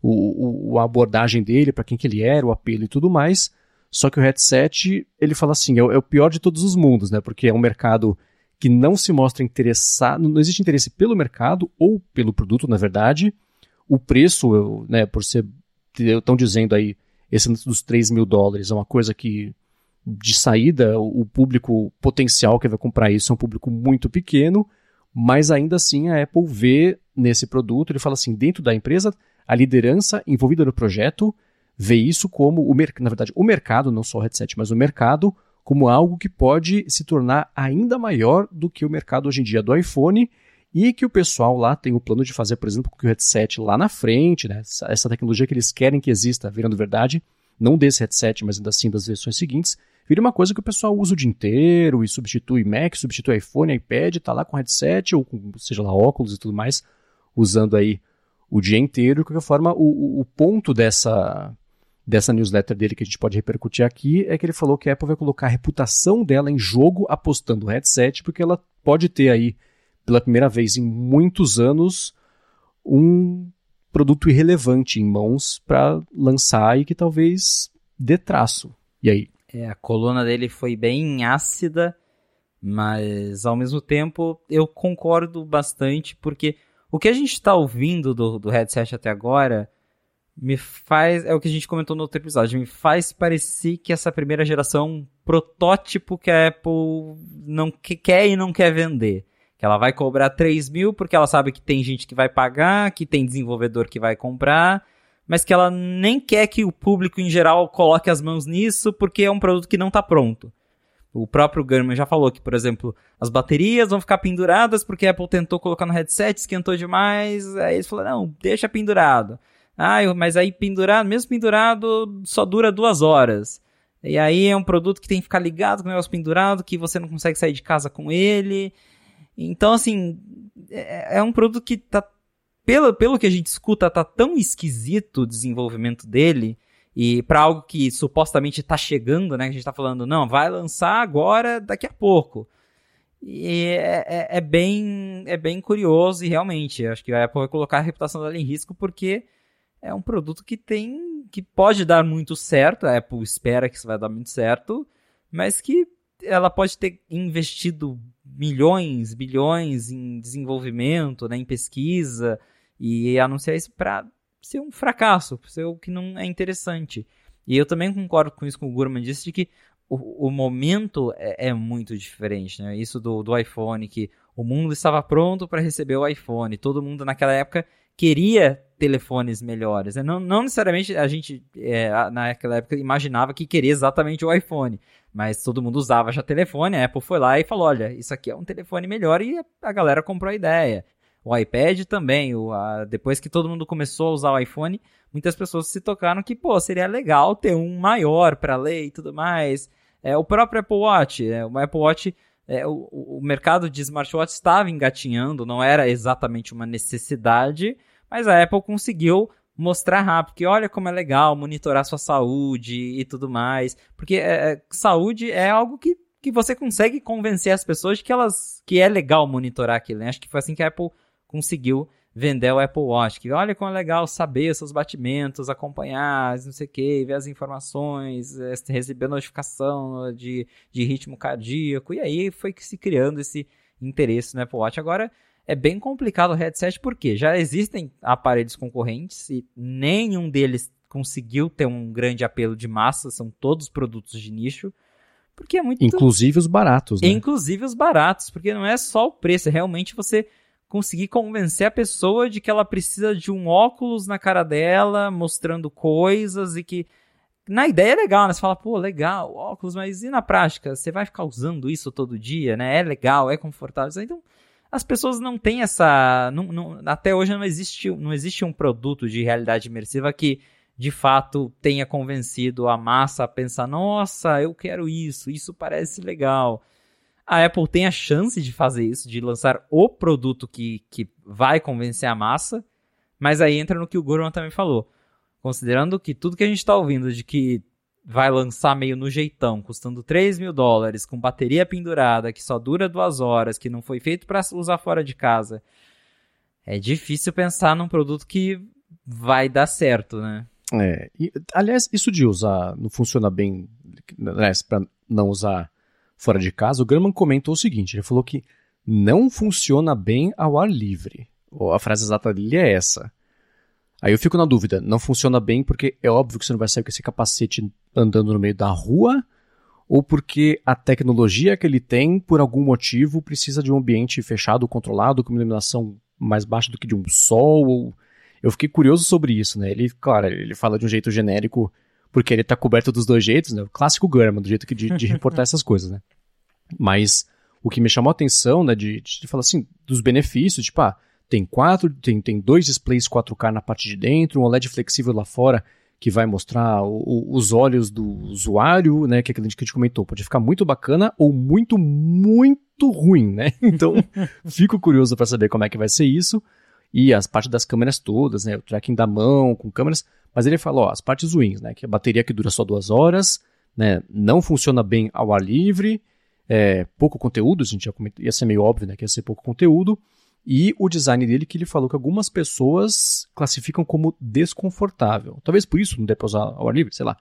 o, o a abordagem dele para quem que ele era, o apelo e tudo mais. Só que o headset, ele fala assim, é é o pior de todos os mundos, né? Porque é um mercado que não se mostra interessado, não existe interesse pelo mercado ou pelo produto, na verdade. O preço, né, por ser, estão dizendo aí, esse dos 3 mil dólares é uma coisa que, de saída, o público potencial que vai comprar isso é um público muito pequeno, mas ainda assim a Apple vê nesse produto, ele fala assim, dentro da empresa, a liderança envolvida no projeto vê isso como, o na verdade, o mercado, não só o headset, mas o mercado, como algo que pode se tornar ainda maior do que o mercado hoje em dia do iPhone e que o pessoal lá tem o plano de fazer, por exemplo, com o headset lá na frente, né, essa, essa tecnologia que eles querem que exista, virando verdade, não desse headset, mas ainda assim das versões seguintes, vira uma coisa que o pessoal usa o dia inteiro e substitui Mac, substitui iPhone, iPad, tá lá com headset ou com, seja lá, óculos e tudo mais, usando aí o dia inteiro. De qualquer forma, o, o ponto dessa, dessa newsletter dele que a gente pode repercutir aqui é que ele falou que a Apple vai colocar a reputação dela em jogo apostando no headset, porque ela pode ter aí, pela primeira vez em muitos anos, um produto irrelevante em mãos para lançar e que talvez dê traço. E aí? É, a coluna dele foi bem ácida, mas ao mesmo tempo eu concordo bastante, porque o que a gente está ouvindo do, do headset até agora me faz. É o que a gente comentou no outro episódio. Me faz parecer que essa primeira geração protótipo que a Apple não quer e não quer vender. Que ela vai cobrar 3 mil porque ela sabe que tem gente que vai pagar, que tem desenvolvedor que vai comprar, mas que ela nem quer que o público em geral coloque as mãos nisso porque é um produto que não está pronto. O próprio Gurman já falou que, por exemplo, as baterias vão ficar penduradas porque a Apple tentou colocar no headset, esquentou demais, aí eles falaram, não, deixa pendurado. Ah, mas aí pendurado, mesmo pendurado, só dura duas horas. E aí é um produto que tem que ficar ligado com o negócio pendurado, que você não consegue sair de casa com ele. Então, assim, é, é um produto que tá. Pelo, pelo que a gente escuta, tá tão esquisito o desenvolvimento dele. E para algo que supostamente tá chegando, né? Que a gente tá falando, não, vai lançar agora, daqui a pouco. E é, é, é bem, é bem curioso e realmente, acho que a Apple vai colocar a reputação dela em risco porque é um produto que tem que pode dar muito certo, a Apple espera que isso vai dar muito certo, mas que ela pode ter investido milhões, bilhões em desenvolvimento, né, em pesquisa e anunciar isso para ser um fracasso, para ser o que não é interessante. E eu também concordo com isso que o Gurman disse de que o, o momento é, é, muito diferente, né? Isso do, do iPhone, que o mundo estava pronto para receber o iPhone, todo mundo naquela época queria telefones melhores. Né? Não, não necessariamente a gente, é, naquela época, imaginava que queria exatamente o iPhone, mas todo mundo usava já telefone, a Apple foi lá e falou, olha, isso aqui é um telefone melhor e a galera comprou a ideia. O iPad também, o, a, depois que todo mundo começou a usar o iPhone, muitas pessoas se tocaram que, pô, seria legal ter um maior para ler e tudo mais. É, o próprio Apple Watch, é, o Apple Watch é, o, o, mercado de smartwatch estava engatinhando, não era exatamente uma necessidade, mas a Apple conseguiu mostrar rápido que olha como é legal monitorar sua saúde e tudo mais. Porque é, é, saúde é algo que, que você consegue convencer as pessoas de que elas que é legal monitorar aquilo. Né? Acho que foi assim que a Apple conseguiu vender o Apple Watch. Que olha como é legal saber os seus batimentos, acompanhar, não sei o que, ver as informações, é, receber notificação de, de ritmo cardíaco. E aí foi que se criando esse interesse no Apple Watch. Agora é bem complicado o headset porque já existem aparelhos concorrentes e nenhum deles conseguiu ter um grande apelo de massa, são todos produtos de nicho. Porque é muito. Inclusive os baratos, né? Inclusive os baratos, porque não é só o preço, é realmente você conseguir convencer a pessoa de que ela precisa de um óculos na cara dela, mostrando coisas e que. Na ideia é legal, né? Você fala, pô, legal, óculos, mas e na prática? Você vai ficar usando isso todo dia, né? É legal, é confortável. Então, as pessoas não têm essa. Não, não, até hoje não existe, não existe um produto de realidade imersiva que de fato tenha convencido a massa a pensar: nossa, eu quero isso, isso parece legal. A Apple tem a chance de fazer isso, de lançar o produto que, que vai convencer a massa, mas aí entra no que o Gurman também falou. Considerando que tudo que a gente está ouvindo de que vai lançar meio no jeitão, custando 3 mil dólares, com bateria pendurada, que só dura duas horas, que não foi feito para usar fora de casa. É difícil pensar num produto que vai dar certo, né? É, e, aliás, isso de usar não funciona bem, aliás, para não usar fora de casa, o Grumman comentou o seguinte, ele falou que não funciona bem ao ar livre. A frase exata dele é essa. Aí eu fico na dúvida, não funciona bem porque é óbvio que você não vai sair com esse capacete andando no meio da rua, ou porque a tecnologia que ele tem, por algum motivo, precisa de um ambiente fechado, controlado, com iluminação mais baixa do que de um sol, ou... Eu fiquei curioso sobre isso, né? Ele, claro, ele fala de um jeito genérico, porque ele tá coberto dos dois jeitos, né? O clássico Gurman, do jeito que de, de reportar essas coisas, né? Mas o que me chamou a atenção, né, de, de falar assim, dos benefícios, tipo, ah, tem quatro, tem, tem dois displays 4K na parte de dentro, um OLED flexível lá fora que vai mostrar o, o, os olhos do usuário, né? Que é aquilo que a gente comentou. Pode ficar muito bacana ou muito, muito ruim, né? Então, fico curioso para saber como é que vai ser isso. E as partes das câmeras todas, né? O tracking da mão com câmeras. Mas ele falou, ó, as partes ruins, né? Que a bateria que dura só duas horas, né? Não funciona bem ao ar livre, é, pouco conteúdo, a gente já comentou, ia ser meio óbvio, né? Que ia ser pouco conteúdo. E o design dele que ele falou que algumas pessoas classificam como desconfortável. Talvez por isso não dê para usar ao ar livre, sei lá.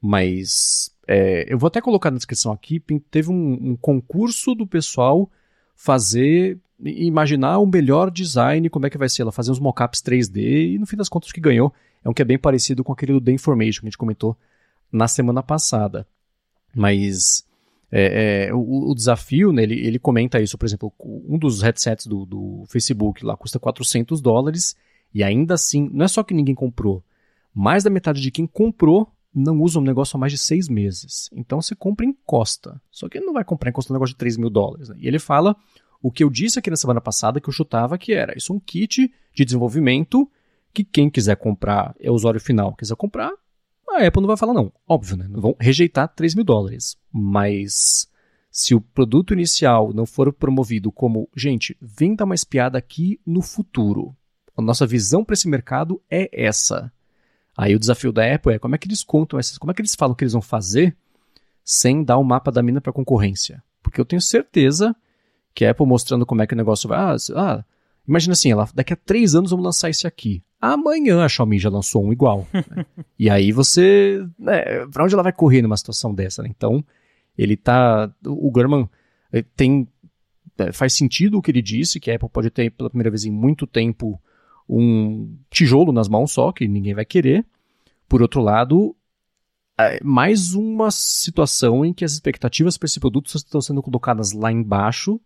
Mas é, eu vou até colocar na descrição aqui, teve um, um concurso do pessoal fazer imaginar o melhor design, como é que vai ser. Ela fazer uns mockups 3D e no fim das contas o que ganhou é um que é bem parecido com aquele do The Information que a gente comentou na semana passada. Mas é, é, o, o, desafio, né, ele, ele comenta isso, por exemplo, um dos headsets do, do Facebook lá custa 400 dólares e ainda assim, não é só que ninguém comprou, mais da metade de quem comprou não usa um negócio há mais de seis meses. Então você compra em costa. Só que ele não vai comprar em costa um negócio de 3 mil dólares. Né? E ele fala o que eu disse aqui na semana passada, que eu chutava que era isso um kit de desenvolvimento que quem quiser comprar é o usuário final, quiser comprar, a Apple não vai falar não. Óbvio, né? Não vão rejeitar 3 mil dólares. Mas se o produto inicial não for promovido como, gente, vem dar uma espiada aqui no futuro. A nossa visão para esse mercado é essa. Aí o desafio da Apple é como é que eles contam essas, como é que eles falam que eles vão fazer sem dar o um mapa da mina para concorrência. Porque eu tenho certeza que a Apple mostrando como é que o negócio vai. Ah, ah imagina assim, ela, daqui a três anos vamos lançar esse aqui. Amanhã a Xiaomi já lançou um igual. Né? e aí você. Né, pra onde ela vai correr numa situação dessa? Né? Então, ele tá. O Gurman eh, tem. Eh, faz sentido o que ele disse, que a Apple pode ter pela primeira vez em muito tempo um tijolo nas mãos só, que ninguém vai querer. Por outro lado, é mais uma situação em que as expectativas para esse produto estão sendo colocadas lá embaixo,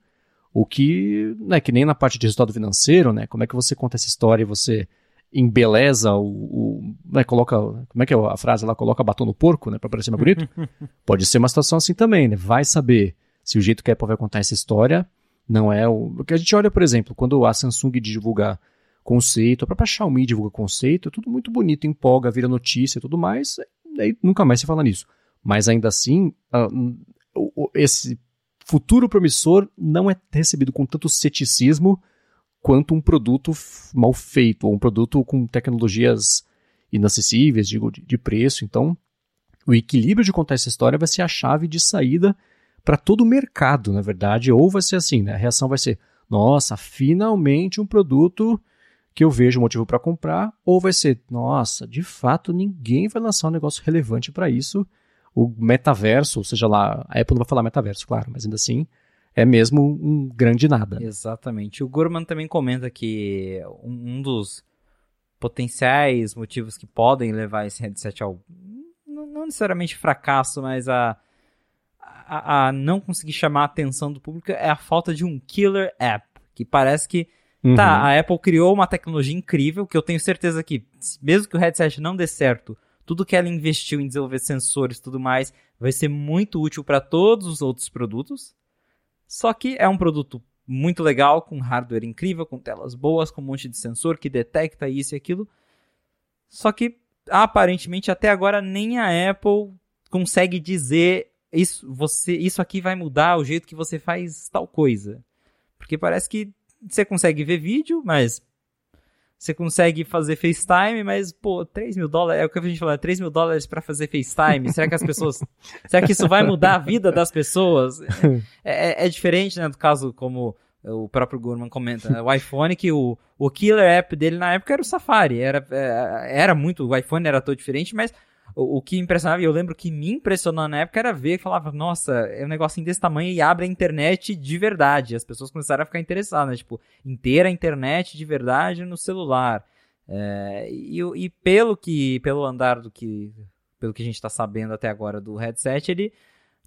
o que, né, que nem na parte de resultado financeiro, né, como é que você conta essa história e você embeleza o, o né, coloca, como é que é a frase lá, coloca batom no porco, né, para parecer mais bonito? Pode ser uma situação assim também, né, vai saber se o jeito que a Apple vai contar essa história não é o, o que a gente olha, por exemplo, quando a Samsung divulga conceito, a própria Xiaomi divulga conceito, é tudo muito bonito, empolga, vira notícia e tudo mais, aí nunca mais se fala nisso. Mas ainda assim, esse futuro promissor não é recebido com tanto ceticismo quanto um produto mal feito, ou um produto com tecnologias inacessíveis, digo, de, de preço. Então, o equilíbrio de contar essa história vai ser a chave de saída para todo o mercado, na verdade, ou vai ser assim, né? A reação vai ser, nossa, finalmente um produto que eu vejo motivo para comprar, ou vai ser, nossa, de fato ninguém vai lançar um negócio relevante para isso. O metaverso, ou seja lá, a Apple não vai falar metaverso, claro, mas ainda assim é mesmo um grande nada. Exatamente. O Gurman também comenta que um dos potenciais motivos que podem levar esse headset ao não necessariamente fracasso, mas a, a, a não conseguir chamar a atenção do público é a falta de um killer app, que parece que Tá, uhum. A Apple criou uma tecnologia incrível que eu tenho certeza que, mesmo que o headset não dê certo, tudo que ela investiu em desenvolver sensores e tudo mais vai ser muito útil para todos os outros produtos. Só que é um produto muito legal, com hardware incrível, com telas boas, com um monte de sensor que detecta isso e aquilo. Só que aparentemente até agora nem a Apple consegue dizer isso, você, isso aqui vai mudar o jeito que você faz tal coisa. Porque parece que você consegue ver vídeo, mas você consegue fazer FaceTime, mas, pô, 3 mil dólares, é o que a gente falou, 3 mil dólares para fazer FaceTime. Será que as pessoas. será que isso vai mudar a vida das pessoas? É, é, é diferente, né, do caso como o próprio Gurman comenta, né, o iPhone, que o, o killer app dele na época era o Safari. Era, é, era muito, o iPhone era todo diferente, mas o, o que impressionava, e eu lembro que me impressionou na época era ver, falava, nossa, é um negocinho desse tamanho e abre a internet de verdade. As pessoas começaram a ficar interessadas, né? Tipo, inteira a internet de verdade no celular. É, e, e pelo que, pelo andar do que, pelo que a gente está sabendo até agora do headset, ele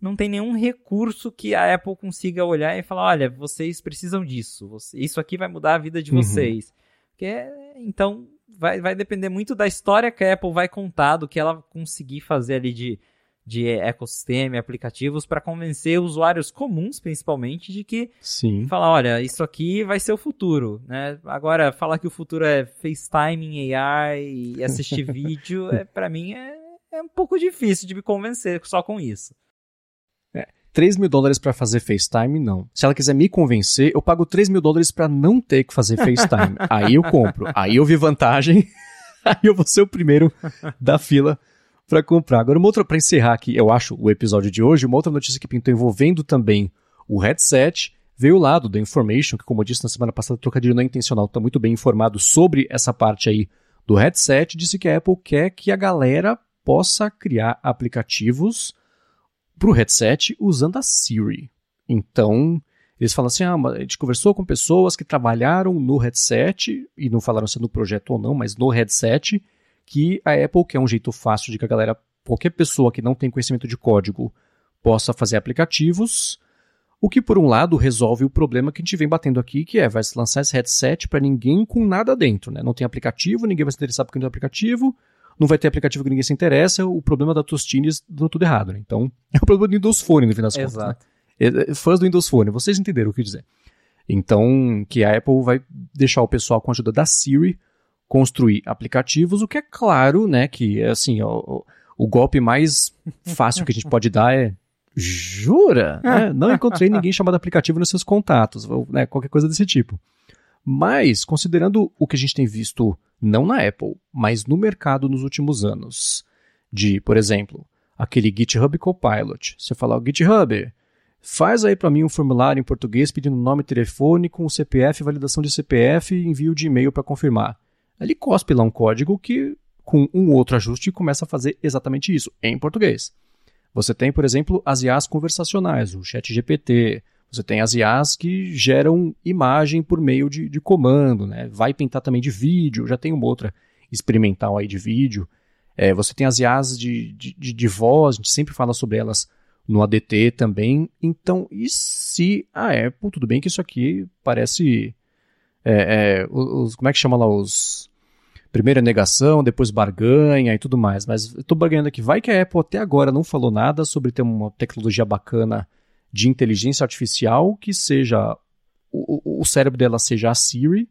não tem nenhum recurso que a Apple consiga olhar e falar, olha, vocês precisam disso, isso aqui vai mudar a vida de uhum. vocês. Que é, então, vai, vai depender muito da história que a Apple vai contar, do que ela conseguir fazer ali de, de ecossistema e aplicativos para convencer usuários comuns, principalmente, de que Sim. falar, olha, isso aqui vai ser o futuro, né? Agora, falar que o futuro é FaceTime em AI e assistir vídeo, é, para mim é, é um pouco difícil de me convencer só com isso. 3 mil dólares para fazer FaceTime, não. Se ela quiser me convencer, eu pago 3 mil dólares para não ter que fazer FaceTime. aí eu compro. Aí eu vi vantagem. aí eu vou ser o primeiro da fila para comprar. Agora, uma outra para encerrar aqui, eu acho, o episódio de hoje, uma outra notícia que pintou envolvendo também o headset veio lá do The Information, que como eu disse na semana passada, o trocadilho não é intencional, está muito bem informado sobre essa parte aí do headset, disse que a Apple quer que a galera possa criar aplicativos para o headset usando a Siri. Então, Eles falam assim: ah, a gente conversou com pessoas que trabalharam no headset, e não falaram se é no projeto ou não, mas no headset, que a Apple quer um jeito fácil de que a galera, qualquer pessoa que não tem conhecimento de código, possa fazer aplicativos. O que, por um lado, resolve o problema que a gente vem batendo aqui, que é vai se lançar esse headset para ninguém com nada dentro, né? Não tem aplicativo, ninguém vai se interessar porque não tem aplicativo, não vai ter aplicativo que ninguém se interessa, o problema da Tostines deu tudo errado, né? Então, é o problema do Windows Phone, no fim das Exato. contas. Né? Fãs do Windows Phone, vocês entenderam o que eu dizer. Então, que a Apple vai deixar o pessoal com a ajuda da Siri construir aplicativos, o que é claro, né, que assim, o, o golpe mais fácil que a gente pode dar é jura? né? Não encontrei ninguém chamado aplicativo nos seus contatos, ou né, qualquer coisa desse tipo. Mas, considerando o que a gente tem visto, não na Apple, mas no mercado nos últimos anos, de, por exemplo, aquele GitHub Copilot. Você fala, GitHub, Faz aí para mim um formulário em português pedindo nome telefone com CPF, validação de CPF e envio de e-mail para confirmar. Ele cospe lá um código que, com um outro ajuste, começa a fazer exatamente isso, em português. Você tem, por exemplo, as IAs conversacionais, o ChatGPT. Você tem as IAs que geram imagem por meio de, de comando, né? Vai pintar também de vídeo, já tem uma outra experimental aí de vídeo. É, você tem as IAs de, de, de, voz, a gente sempre fala sobre elas no ADT também. Então, e se a Apple, tudo bem que isso aqui parece. É, é, os, como é que chama lá os. Primeira negação, depois barganha e tudo mais. Mas eu tô barganhando aqui. Vai que a Apple até agora não falou nada sobre ter uma tecnologia bacana de inteligência artificial que seja. O, o cérebro dela seja a Siri,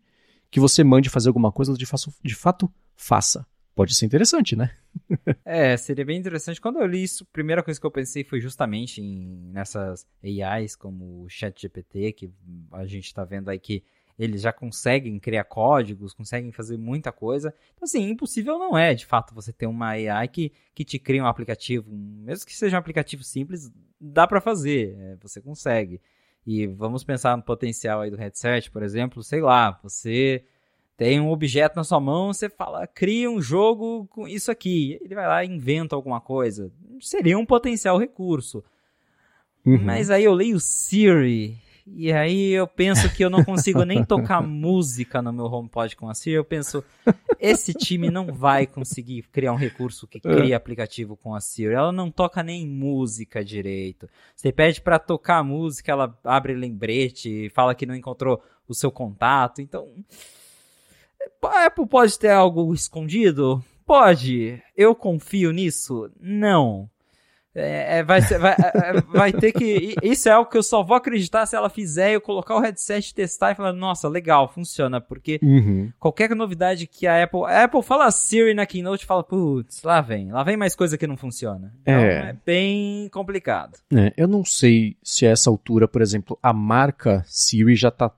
que você mande fazer alguma coisa, de, faço, de fato faça pode ser interessante, né? é, seria bem interessante. Quando eu li isso, a primeira coisa que eu pensei foi justamente em, nessas AIs como o ChatGPT, que a gente está vendo aí que eles já conseguem criar códigos, conseguem fazer muita coisa. Então, assim, impossível não é, de fato, você ter uma AI que, que te cria um aplicativo, mesmo que seja um aplicativo simples, dá para fazer, é, você consegue. E vamos pensar no potencial aí do headset, por exemplo, sei lá, você tem um objeto na sua mão, você fala, cria um jogo com isso aqui. Ele vai lá e inventa alguma coisa. Seria um potencial recurso. Uhum. Mas aí eu leio Siri, e aí eu penso que eu não consigo nem tocar música no meu HomePod com a Siri. Eu penso, esse time não vai conseguir criar um recurso que cria é. aplicativo com a Siri. Ela não toca nem música direito. Você pede para tocar música, ela abre lembrete, fala que não encontrou o seu contato. Então, a Apple pode ter algo escondido? Pode. Eu confio nisso? Não. É, é vai, ser, vai, é, é, vai ter que. Isso é algo que eu só vou acreditar se ela fizer eu colocar o headset, testar e falar, nossa, legal, funciona. Porque uhum. qualquer novidade que a Apple. A Apple fala Siri na Keynote e fala, putz, lá vem, lá vem mais coisa que não funciona. Então é, é bem complicado. É, eu não sei se a essa altura, por exemplo, a marca Siri já tá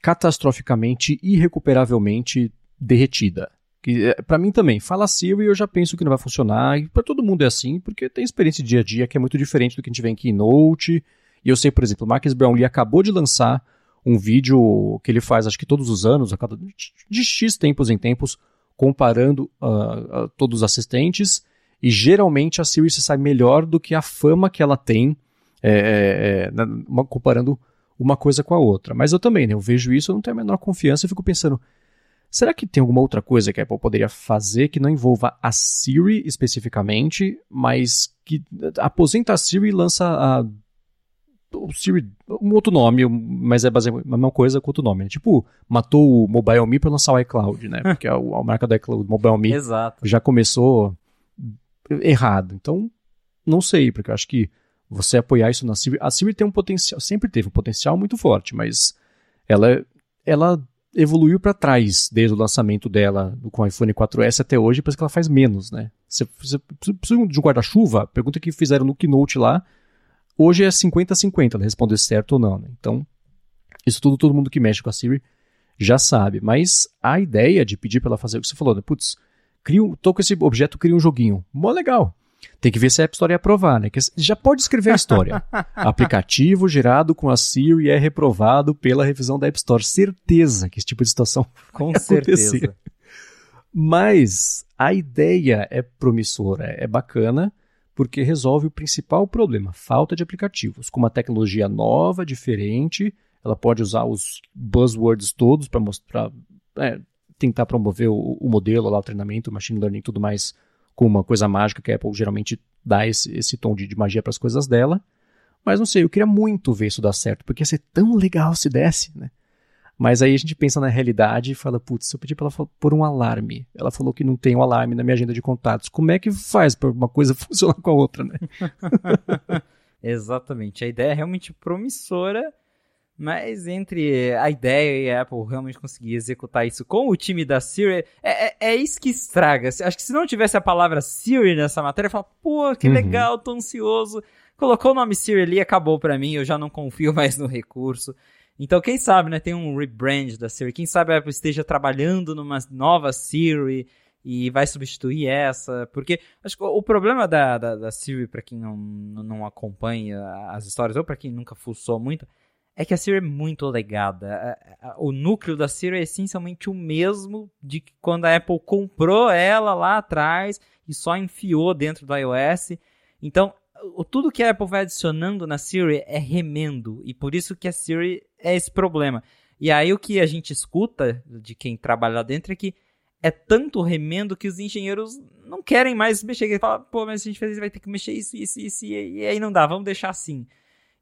catastroficamente, irrecuperavelmente derretida. Que é, para mim também, fala Siri eu já penso que não vai funcionar, e para todo mundo é assim, porque tem experiência de dia a dia que é muito diferente do que a gente vê em Keynote. E eu sei, por exemplo, o Marcus Brownlee acabou de lançar um vídeo que ele faz, acho que todos os anos, a cada de X tempos em tempos, comparando uh, uh, todos os assistentes, e geralmente a Siri se sai melhor do que a fama que ela tem, é, é, é, comparando uma coisa com a outra. Mas eu também, né, eu vejo isso, eu não tenho a menor confiança e fico pensando, será que tem alguma outra coisa que a Apple poderia fazer que não envolva a Siri especificamente, mas que aposenta a Siri e lança a o Siri, um outro nome, mas é baseado na mesma coisa com outro nome. Né? Tipo, matou o Mobile Me para lançar o iCloud, né? Porque a, a marca do iCloud, Mobile Me, Exato. já começou errado. Então, não sei, porque eu acho que você apoiar isso na Siri. A Siri tem um potencial, sempre teve um potencial muito forte, mas ela, ela evoluiu para trás desde o lançamento dela com o iPhone 4S até hoje, parece que ela faz menos, né? Você, você precisa de um guarda-chuva? Pergunta que fizeram no Keynote lá. Hoje é 50-50, ela responder certo ou não, né? Então, isso tudo todo mundo que mexe com a Siri já sabe. Mas a ideia de pedir para ela fazer o que você falou, né? Putz, crio, tô com esse objeto, cria um joguinho. Mó legal. Tem que ver se a App Store ia aprovar, né? Que já pode escrever a história. Aplicativo gerado com a Siri é reprovado pela revisão da App Store. Certeza que esse tipo de situação com certeza. Mas a ideia é promissora, é bacana, porque resolve o principal problema, falta de aplicativos. Com uma tecnologia nova, diferente, ela pode usar os buzzwords todos para mostrar, é, tentar promover o, o, modelo, lá, o treinamento, o machine learning e tudo mais com uma coisa mágica que a Apple geralmente dá esse, esse tom de, de magia para as coisas dela. Mas não sei, eu queria muito ver isso dar certo, porque ia ser tão legal se desse, né? Mas aí a gente pensa na realidade e fala, putz, se eu pedir para ela pôr um alarme, ela falou que não tem um alarme na minha agenda de contatos, como é que faz para uma coisa funcionar com a outra, né? Exatamente, a ideia é realmente promissora, mas entre a ideia e a Apple realmente conseguir executar isso com o time da Siri, é, é, é isso que estraga. Acho que se não tivesse a palavra Siri nessa matéria, eu falo, pô, que uhum. legal, tô ansioso. Colocou o nome Siri ali, acabou para mim, eu já não confio mais no recurso. Então, quem sabe, né, tem um rebrand da Siri. Quem sabe a Apple esteja trabalhando numa nova Siri e vai substituir essa. Porque acho que o problema da, da, da Siri, para quem não, não acompanha as histórias, ou para quem nunca fuçou muito, é que a Siri é muito legada. O núcleo da Siri é essencialmente o mesmo de quando a Apple comprou ela lá atrás e só enfiou dentro do iOS. Então, tudo que a Apple vai adicionando na Siri é remendo, e por isso que a Siri é esse problema. E aí o que a gente escuta de quem trabalha lá dentro é que é tanto remendo que os engenheiros não querem mais mexer. Eles falam, pô, mas a gente vai ter que mexer isso, isso, isso, e aí não dá, vamos deixar assim.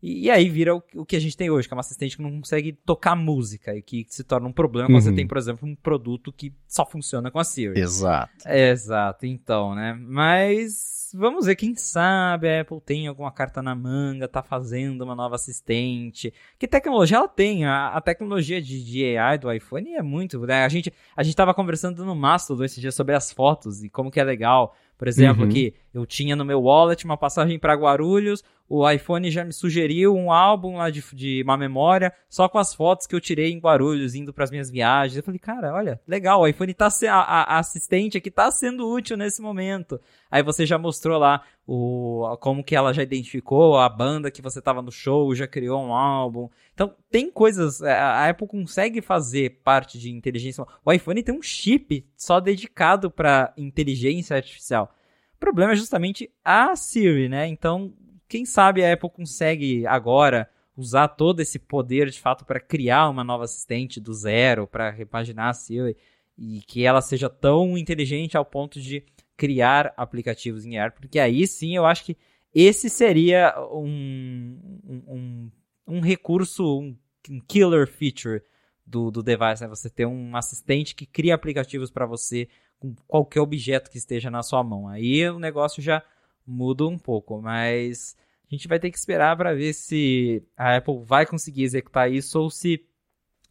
E, e aí vira o, o, que a gente tem hoje, que é uma assistente que não consegue tocar música e que se torna um problema quando você uhum. tem, por exemplo, um produto que só funciona com a Siri. Exato. exato, então, né? Mas vamos ver, quem sabe a Apple tem alguma carta na manga, tá fazendo uma nova assistente. Que tecnologia ela tem? A, a tecnologia de, de, AI do iPhone é muito. Né? A, gente, a gente tava conversando no Mastodon esse dia sobre as fotos e como que é legal. Por exemplo, uhum. que eu tinha no meu wallet uma passagem para Guarulhos, o iPhone já me sugeriu um álbum lá de, de uma memória só com as fotos que eu tirei em Guarulhos, indo para as minhas viagens. Eu falei, cara, olha, legal, o iPhone tá a, a, a assistente aqui tá sendo útil nesse momento. Aí você já mostrou lá o como que ela já identificou a banda que você tava no show, já criou um álbum. Então, tem coisas, é, a Apple consegue fazer parte de inteligência. O iPhone tem um chip só dedicado para inteligência artificial. O problema é justamente a Siri, né? Então, quem sabe a Apple consegue agora usar todo esse poder de fato para criar uma nova assistente do zero, para repaginar a Siri e que ela seja tão inteligente ao ponto de criar aplicativos em AR, porque aí sim eu acho que esse seria um, um, um recurso, um, um, killer feature do, do device, né? Você ter um assistente que cria aplicativos para você com qualquer objeto que esteja na sua mão. Aí o negócio já muda um pouco, mas a gente vai ter que esperar para ver se a Apple vai conseguir executar isso ou se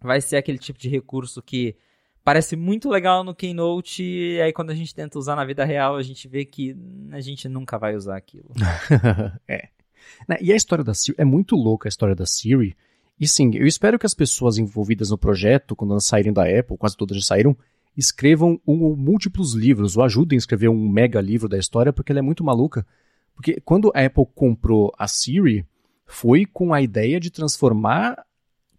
vai ser aquele tipo de recurso que parece muito legal no Keynote e aí quando a gente tenta usar na vida real a gente vê que a gente nunca vai usar aquilo. é. Né, e a história da Siri, é muito louca a história da Siri. E sim, eu espero que as pessoas envolvidas no projeto, quando elas saírem da Apple, quase todas já saíram, escrevam um ou múltiplos livros, ou ajudem a escrever um mega livro da história, porque ela é muito maluca. Porque quando a Apple comprou a Siri, foi com a ideia de transformar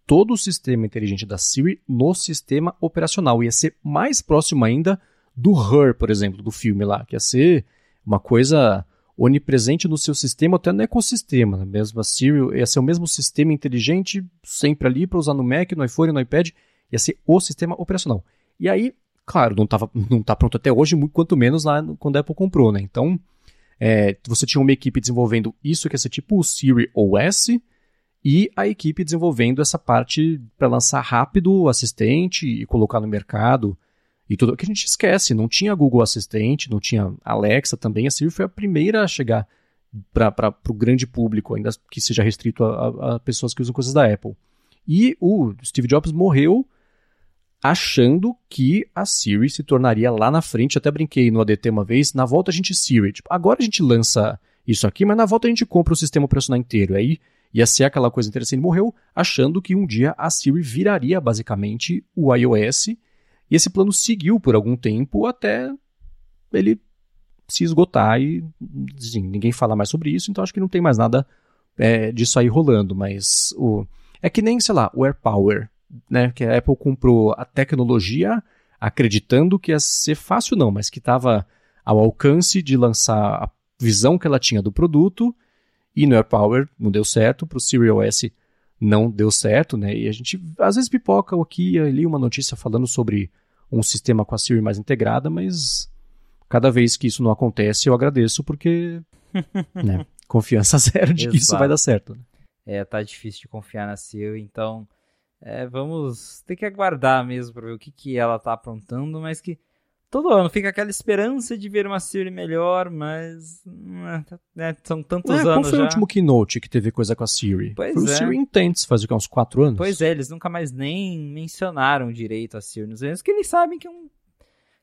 todo o sistema inteligente da Siri no sistema operacional. Ia ser mais próximo ainda do Her, por exemplo, do filme lá, que ia ser uma coisa onipresente no seu sistema, até no ecossistema. Né? Mesmo a Siri ia ser o mesmo sistema inteligente, sempre ali para usar no Mac, no iPhone, no iPad, ia ser o sistema operacional. E aí claro, não, tava, não tá pronto até hoje, muito, quanto menos lá quando a Apple comprou, né? Então, é, você tinha uma equipe desenvolvendo isso que ia ser tipo o Siri OS e a equipe desenvolvendo essa parte para lançar rápido o assistente e colocar no mercado e tudo. que a gente esquece, não tinha Google Assistente, não tinha Alexa também, a Siri foi a primeira a chegar para o grande público, ainda que seja restrito a, a pessoas que usam coisas da Apple. E o Steve Jobs morreu achando que a Siri se tornaria lá na frente. Até brinquei no ADT uma vez, na volta a gente Siri. Tipo, agora a gente lança isso aqui, mas na volta a gente compra o sistema operacional inteiro. Aí ia ser aquela coisa interessante. Morreu achando que um dia a Siri viraria basicamente o iOS. E esse plano seguiu por algum tempo até ele se esgotar e assim, ninguém fala mais sobre isso, então acho que não tem mais nada é, disso aí rolando. Mas o, é que nem, sei lá, o AirPower né, que a Apple comprou a tecnologia acreditando que ia ser fácil não, mas que estava ao alcance de lançar visão que ela tinha do produto, e no AirPower não deu certo, para o Siri OS não deu certo, né? E a gente às vezes pipoca aqui e ali uma notícia falando sobre um sistema com a Siri mais integrada, mas cada vez que isso não acontece eu agradeço porque, né? Confiança zero de que isso vai dar certo. Né? É, tá difícil de confiar na Siri, então é, vamos ter que aguardar mesmo para ver o que, que ela tá aprontando, mas que todo ano fica aquela esperança de ver uma Siri melhor, mas né, são tantos é, anos qual foi já. o último keynote que teve coisa com a Siri? Pois foi é. o Siri Intents, faz o que, uns quatro anos? Pois é, eles nunca mais nem mencionaram direito a Siri nos eventos, que eles sabem que é um,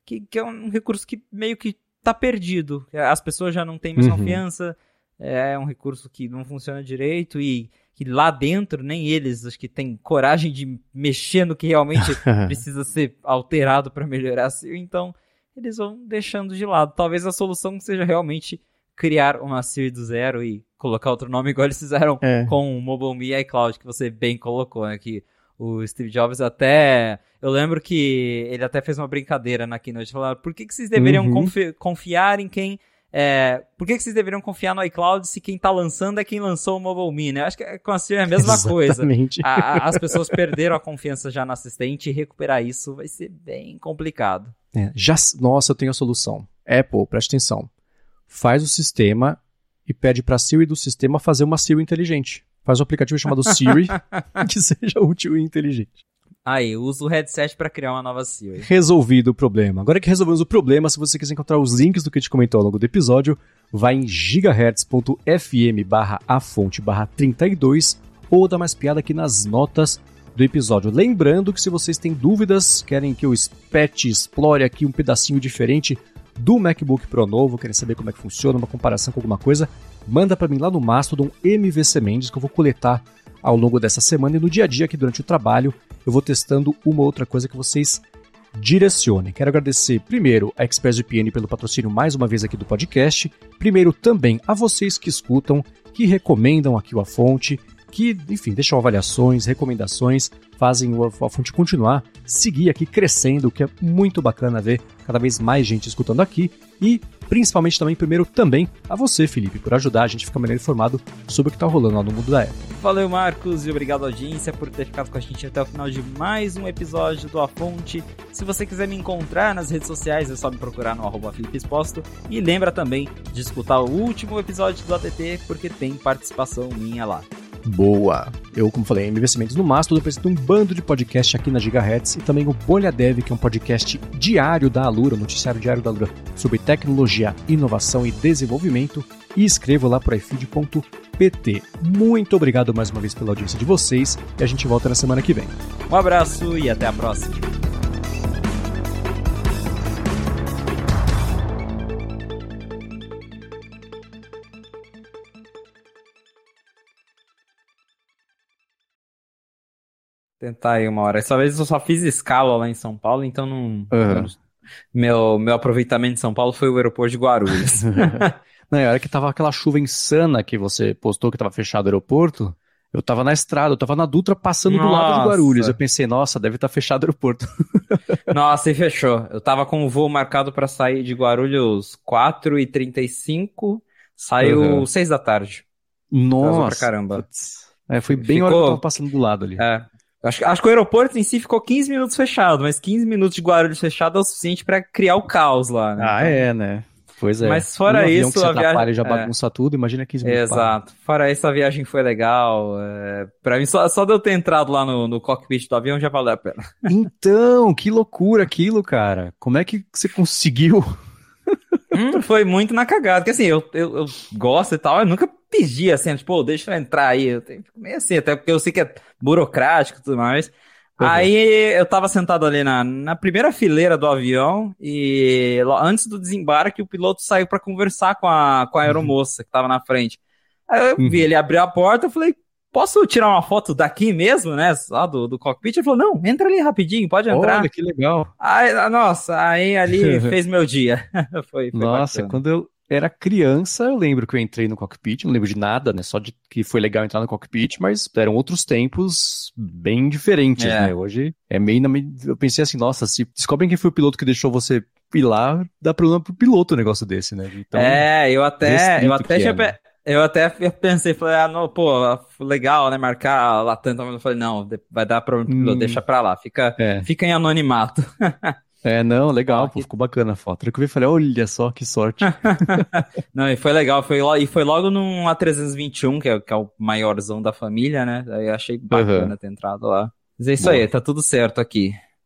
que, que é um recurso que meio que tá perdido. As pessoas já não têm mais uhum. confiança, é um recurso que não funciona direito e que lá dentro nem eles acho que têm coragem de mexer no que realmente precisa ser alterado para melhorar a Siri, então eles vão deixando de lado. Talvez a solução seja realmente criar uma Siri do zero e colocar outro nome igual eles fizeram é. com o Mobile Me e iCloud, que você bem colocou, né? Que o Steve Jobs até. Eu lembro que ele até fez uma brincadeira na keynote. Falaram, por que, que vocês deveriam uhum. confi confiar em quem é, por que, que, vocês deveriam confiar no iCloud se quem está lançando é quem lançou o Mobile Me, né? Acho que com a Siri é a mesma Exatamente. coisa. A, a, as pessoas perderam a confiança já no assistente e recuperar isso vai ser bem complicado. É, já, nossa, eu tenho a solução. Apple, preste atenção. Faz o sistema e pede para a Siri do sistema fazer uma Siri inteligente. Faz um aplicativo chamado Siri que seja útil e inteligente. Aí, usa o headset para criar uma nova Siri. Resolvido o problema. Agora que resolvemos o problema, se você quiser encontrar os links do que a gente comentou ao longo do episódio, vai em gigahertz.fm barra a fonte barra 32 ou dá mais piada aqui nas notas do episódio. Lembrando que se vocês têm dúvidas, querem que eu espete, explore aqui um pedacinho diferente do MacBook Pro novo, querem saber como é que funciona, uma comparação com alguma coisa, manda para mim lá no Mastodon MVC Mendes que eu vou coletar ao longo dessa semana e no dia a dia aqui durante o trabalho eu vou testando uma outra coisa que vocês direcionem. Quero agradecer primeiro a ExpressVPN pelo patrocínio mais uma vez aqui do podcast. Primeiro também a vocês que escutam, que recomendam aqui o A Fonte, que, enfim, deixam avaliações, recomendações, fazem o A Fonte continuar, seguir aqui crescendo, o que é muito bacana ver cada vez mais gente escutando aqui. E principalmente também, primeiro, também a você, Felipe, por ajudar a gente a ficar melhor informado sobre o que está rolando lá no mundo da Apple. Valeu, Marcos, e obrigado, audiência, por ter ficado com a gente até o final de mais um episódio do A Fonte. Se você quiser me encontrar nas redes sociais, é só me procurar no arroba Felipe Exposto. E lembra também de escutar o último episódio do ATT, porque tem participação minha lá. Boa! Eu, como falei, investimentos no Mastodon, apresento um bando de podcast aqui na Gigahertz e também o Bolha Dev, que é um podcast diário da Alura, noticiário diário da Alura, sobre tecnologia, inovação e desenvolvimento. E escrevo lá para ifeed.pt. Muito obrigado mais uma vez pela audiência de vocês e a gente volta na semana que vem. Um abraço e até a próxima. Tentar aí uma hora. Essa vez eu só fiz escala lá em São Paulo, então não. Uhum. Meu, meu aproveitamento em São Paulo foi o aeroporto de Guarulhos. não, a hora que tava aquela chuva insana que você postou que tava fechado o aeroporto. Eu tava na estrada, eu tava na Dutra passando nossa. do lado de Guarulhos. Eu pensei, nossa, deve estar tá fechado o aeroporto. nossa, e fechou. Eu tava com o voo marcado para sair de Guarulhos 4h35, saiu uhum. 6 da tarde. Nossa. Pra caramba. É, foi bem Ficou... hora que eu tava passando do lado ali. É, Acho, acho que o aeroporto em si ficou 15 minutos fechado, mas 15 minutos de Guarulhos fechado é o suficiente para criar o caos lá, né? Ah, então... é, né? Pois é. Mas fora um isso, que a viagem já é. bagunça é. tudo, imagina 15 minutos. Exato. Para. Fora isso, a viagem foi legal. É... Para mim, só, só de eu ter entrado lá no, no cockpit do avião já valeu a pena. Então, que loucura aquilo, cara. Como é que você conseguiu? hum, foi muito na cagada. Porque assim, eu, eu, eu gosto e tal, eu nunca pedi assim, tipo, deixa eu entrar aí. Eu tenho meio assim, até porque eu sei que é burocrático e tudo mais. Uhum. Aí eu tava sentado ali na, na primeira fileira do avião e antes do desembarque o piloto saiu para conversar com a, com a uhum. aeromoça uhum. que tava na frente. Aí eu uhum. vi ele abrir a porta, eu falei, posso tirar uma foto daqui mesmo, né? Só do, do cockpit? Ele falou, não, entra ali rapidinho, pode entrar. Olha, que legal. Aí, nossa, aí ali fez meu dia. foi, foi Nossa, bacana. quando eu, era criança, eu lembro que eu entrei no cockpit, não lembro de nada, né? Só de que foi legal entrar no cockpit, mas eram outros tempos bem diferentes, é. né? Hoje é meio na. Eu pensei assim, nossa, se descobrem quem foi o piloto que deixou você e lá dá problema pro piloto um negócio desse, né? Então, é, eu até, eu até já, é, né? eu até pensei, falei, ah, não, pô, legal, né, marcar lá tanto, mas eu falei, não, vai dar problema pro piloto, hum, deixa pra lá, fica, é. fica em anonimato. É, não, legal, pô, ficou bacana a foto. Eu vi e falei, olha só que sorte. não, e foi legal, foi, e foi logo num A321, que é, que é o maiorzão da família, né? Aí eu achei bacana uhum. ter entrado lá. Mas é isso Boa. aí, tá tudo certo aqui.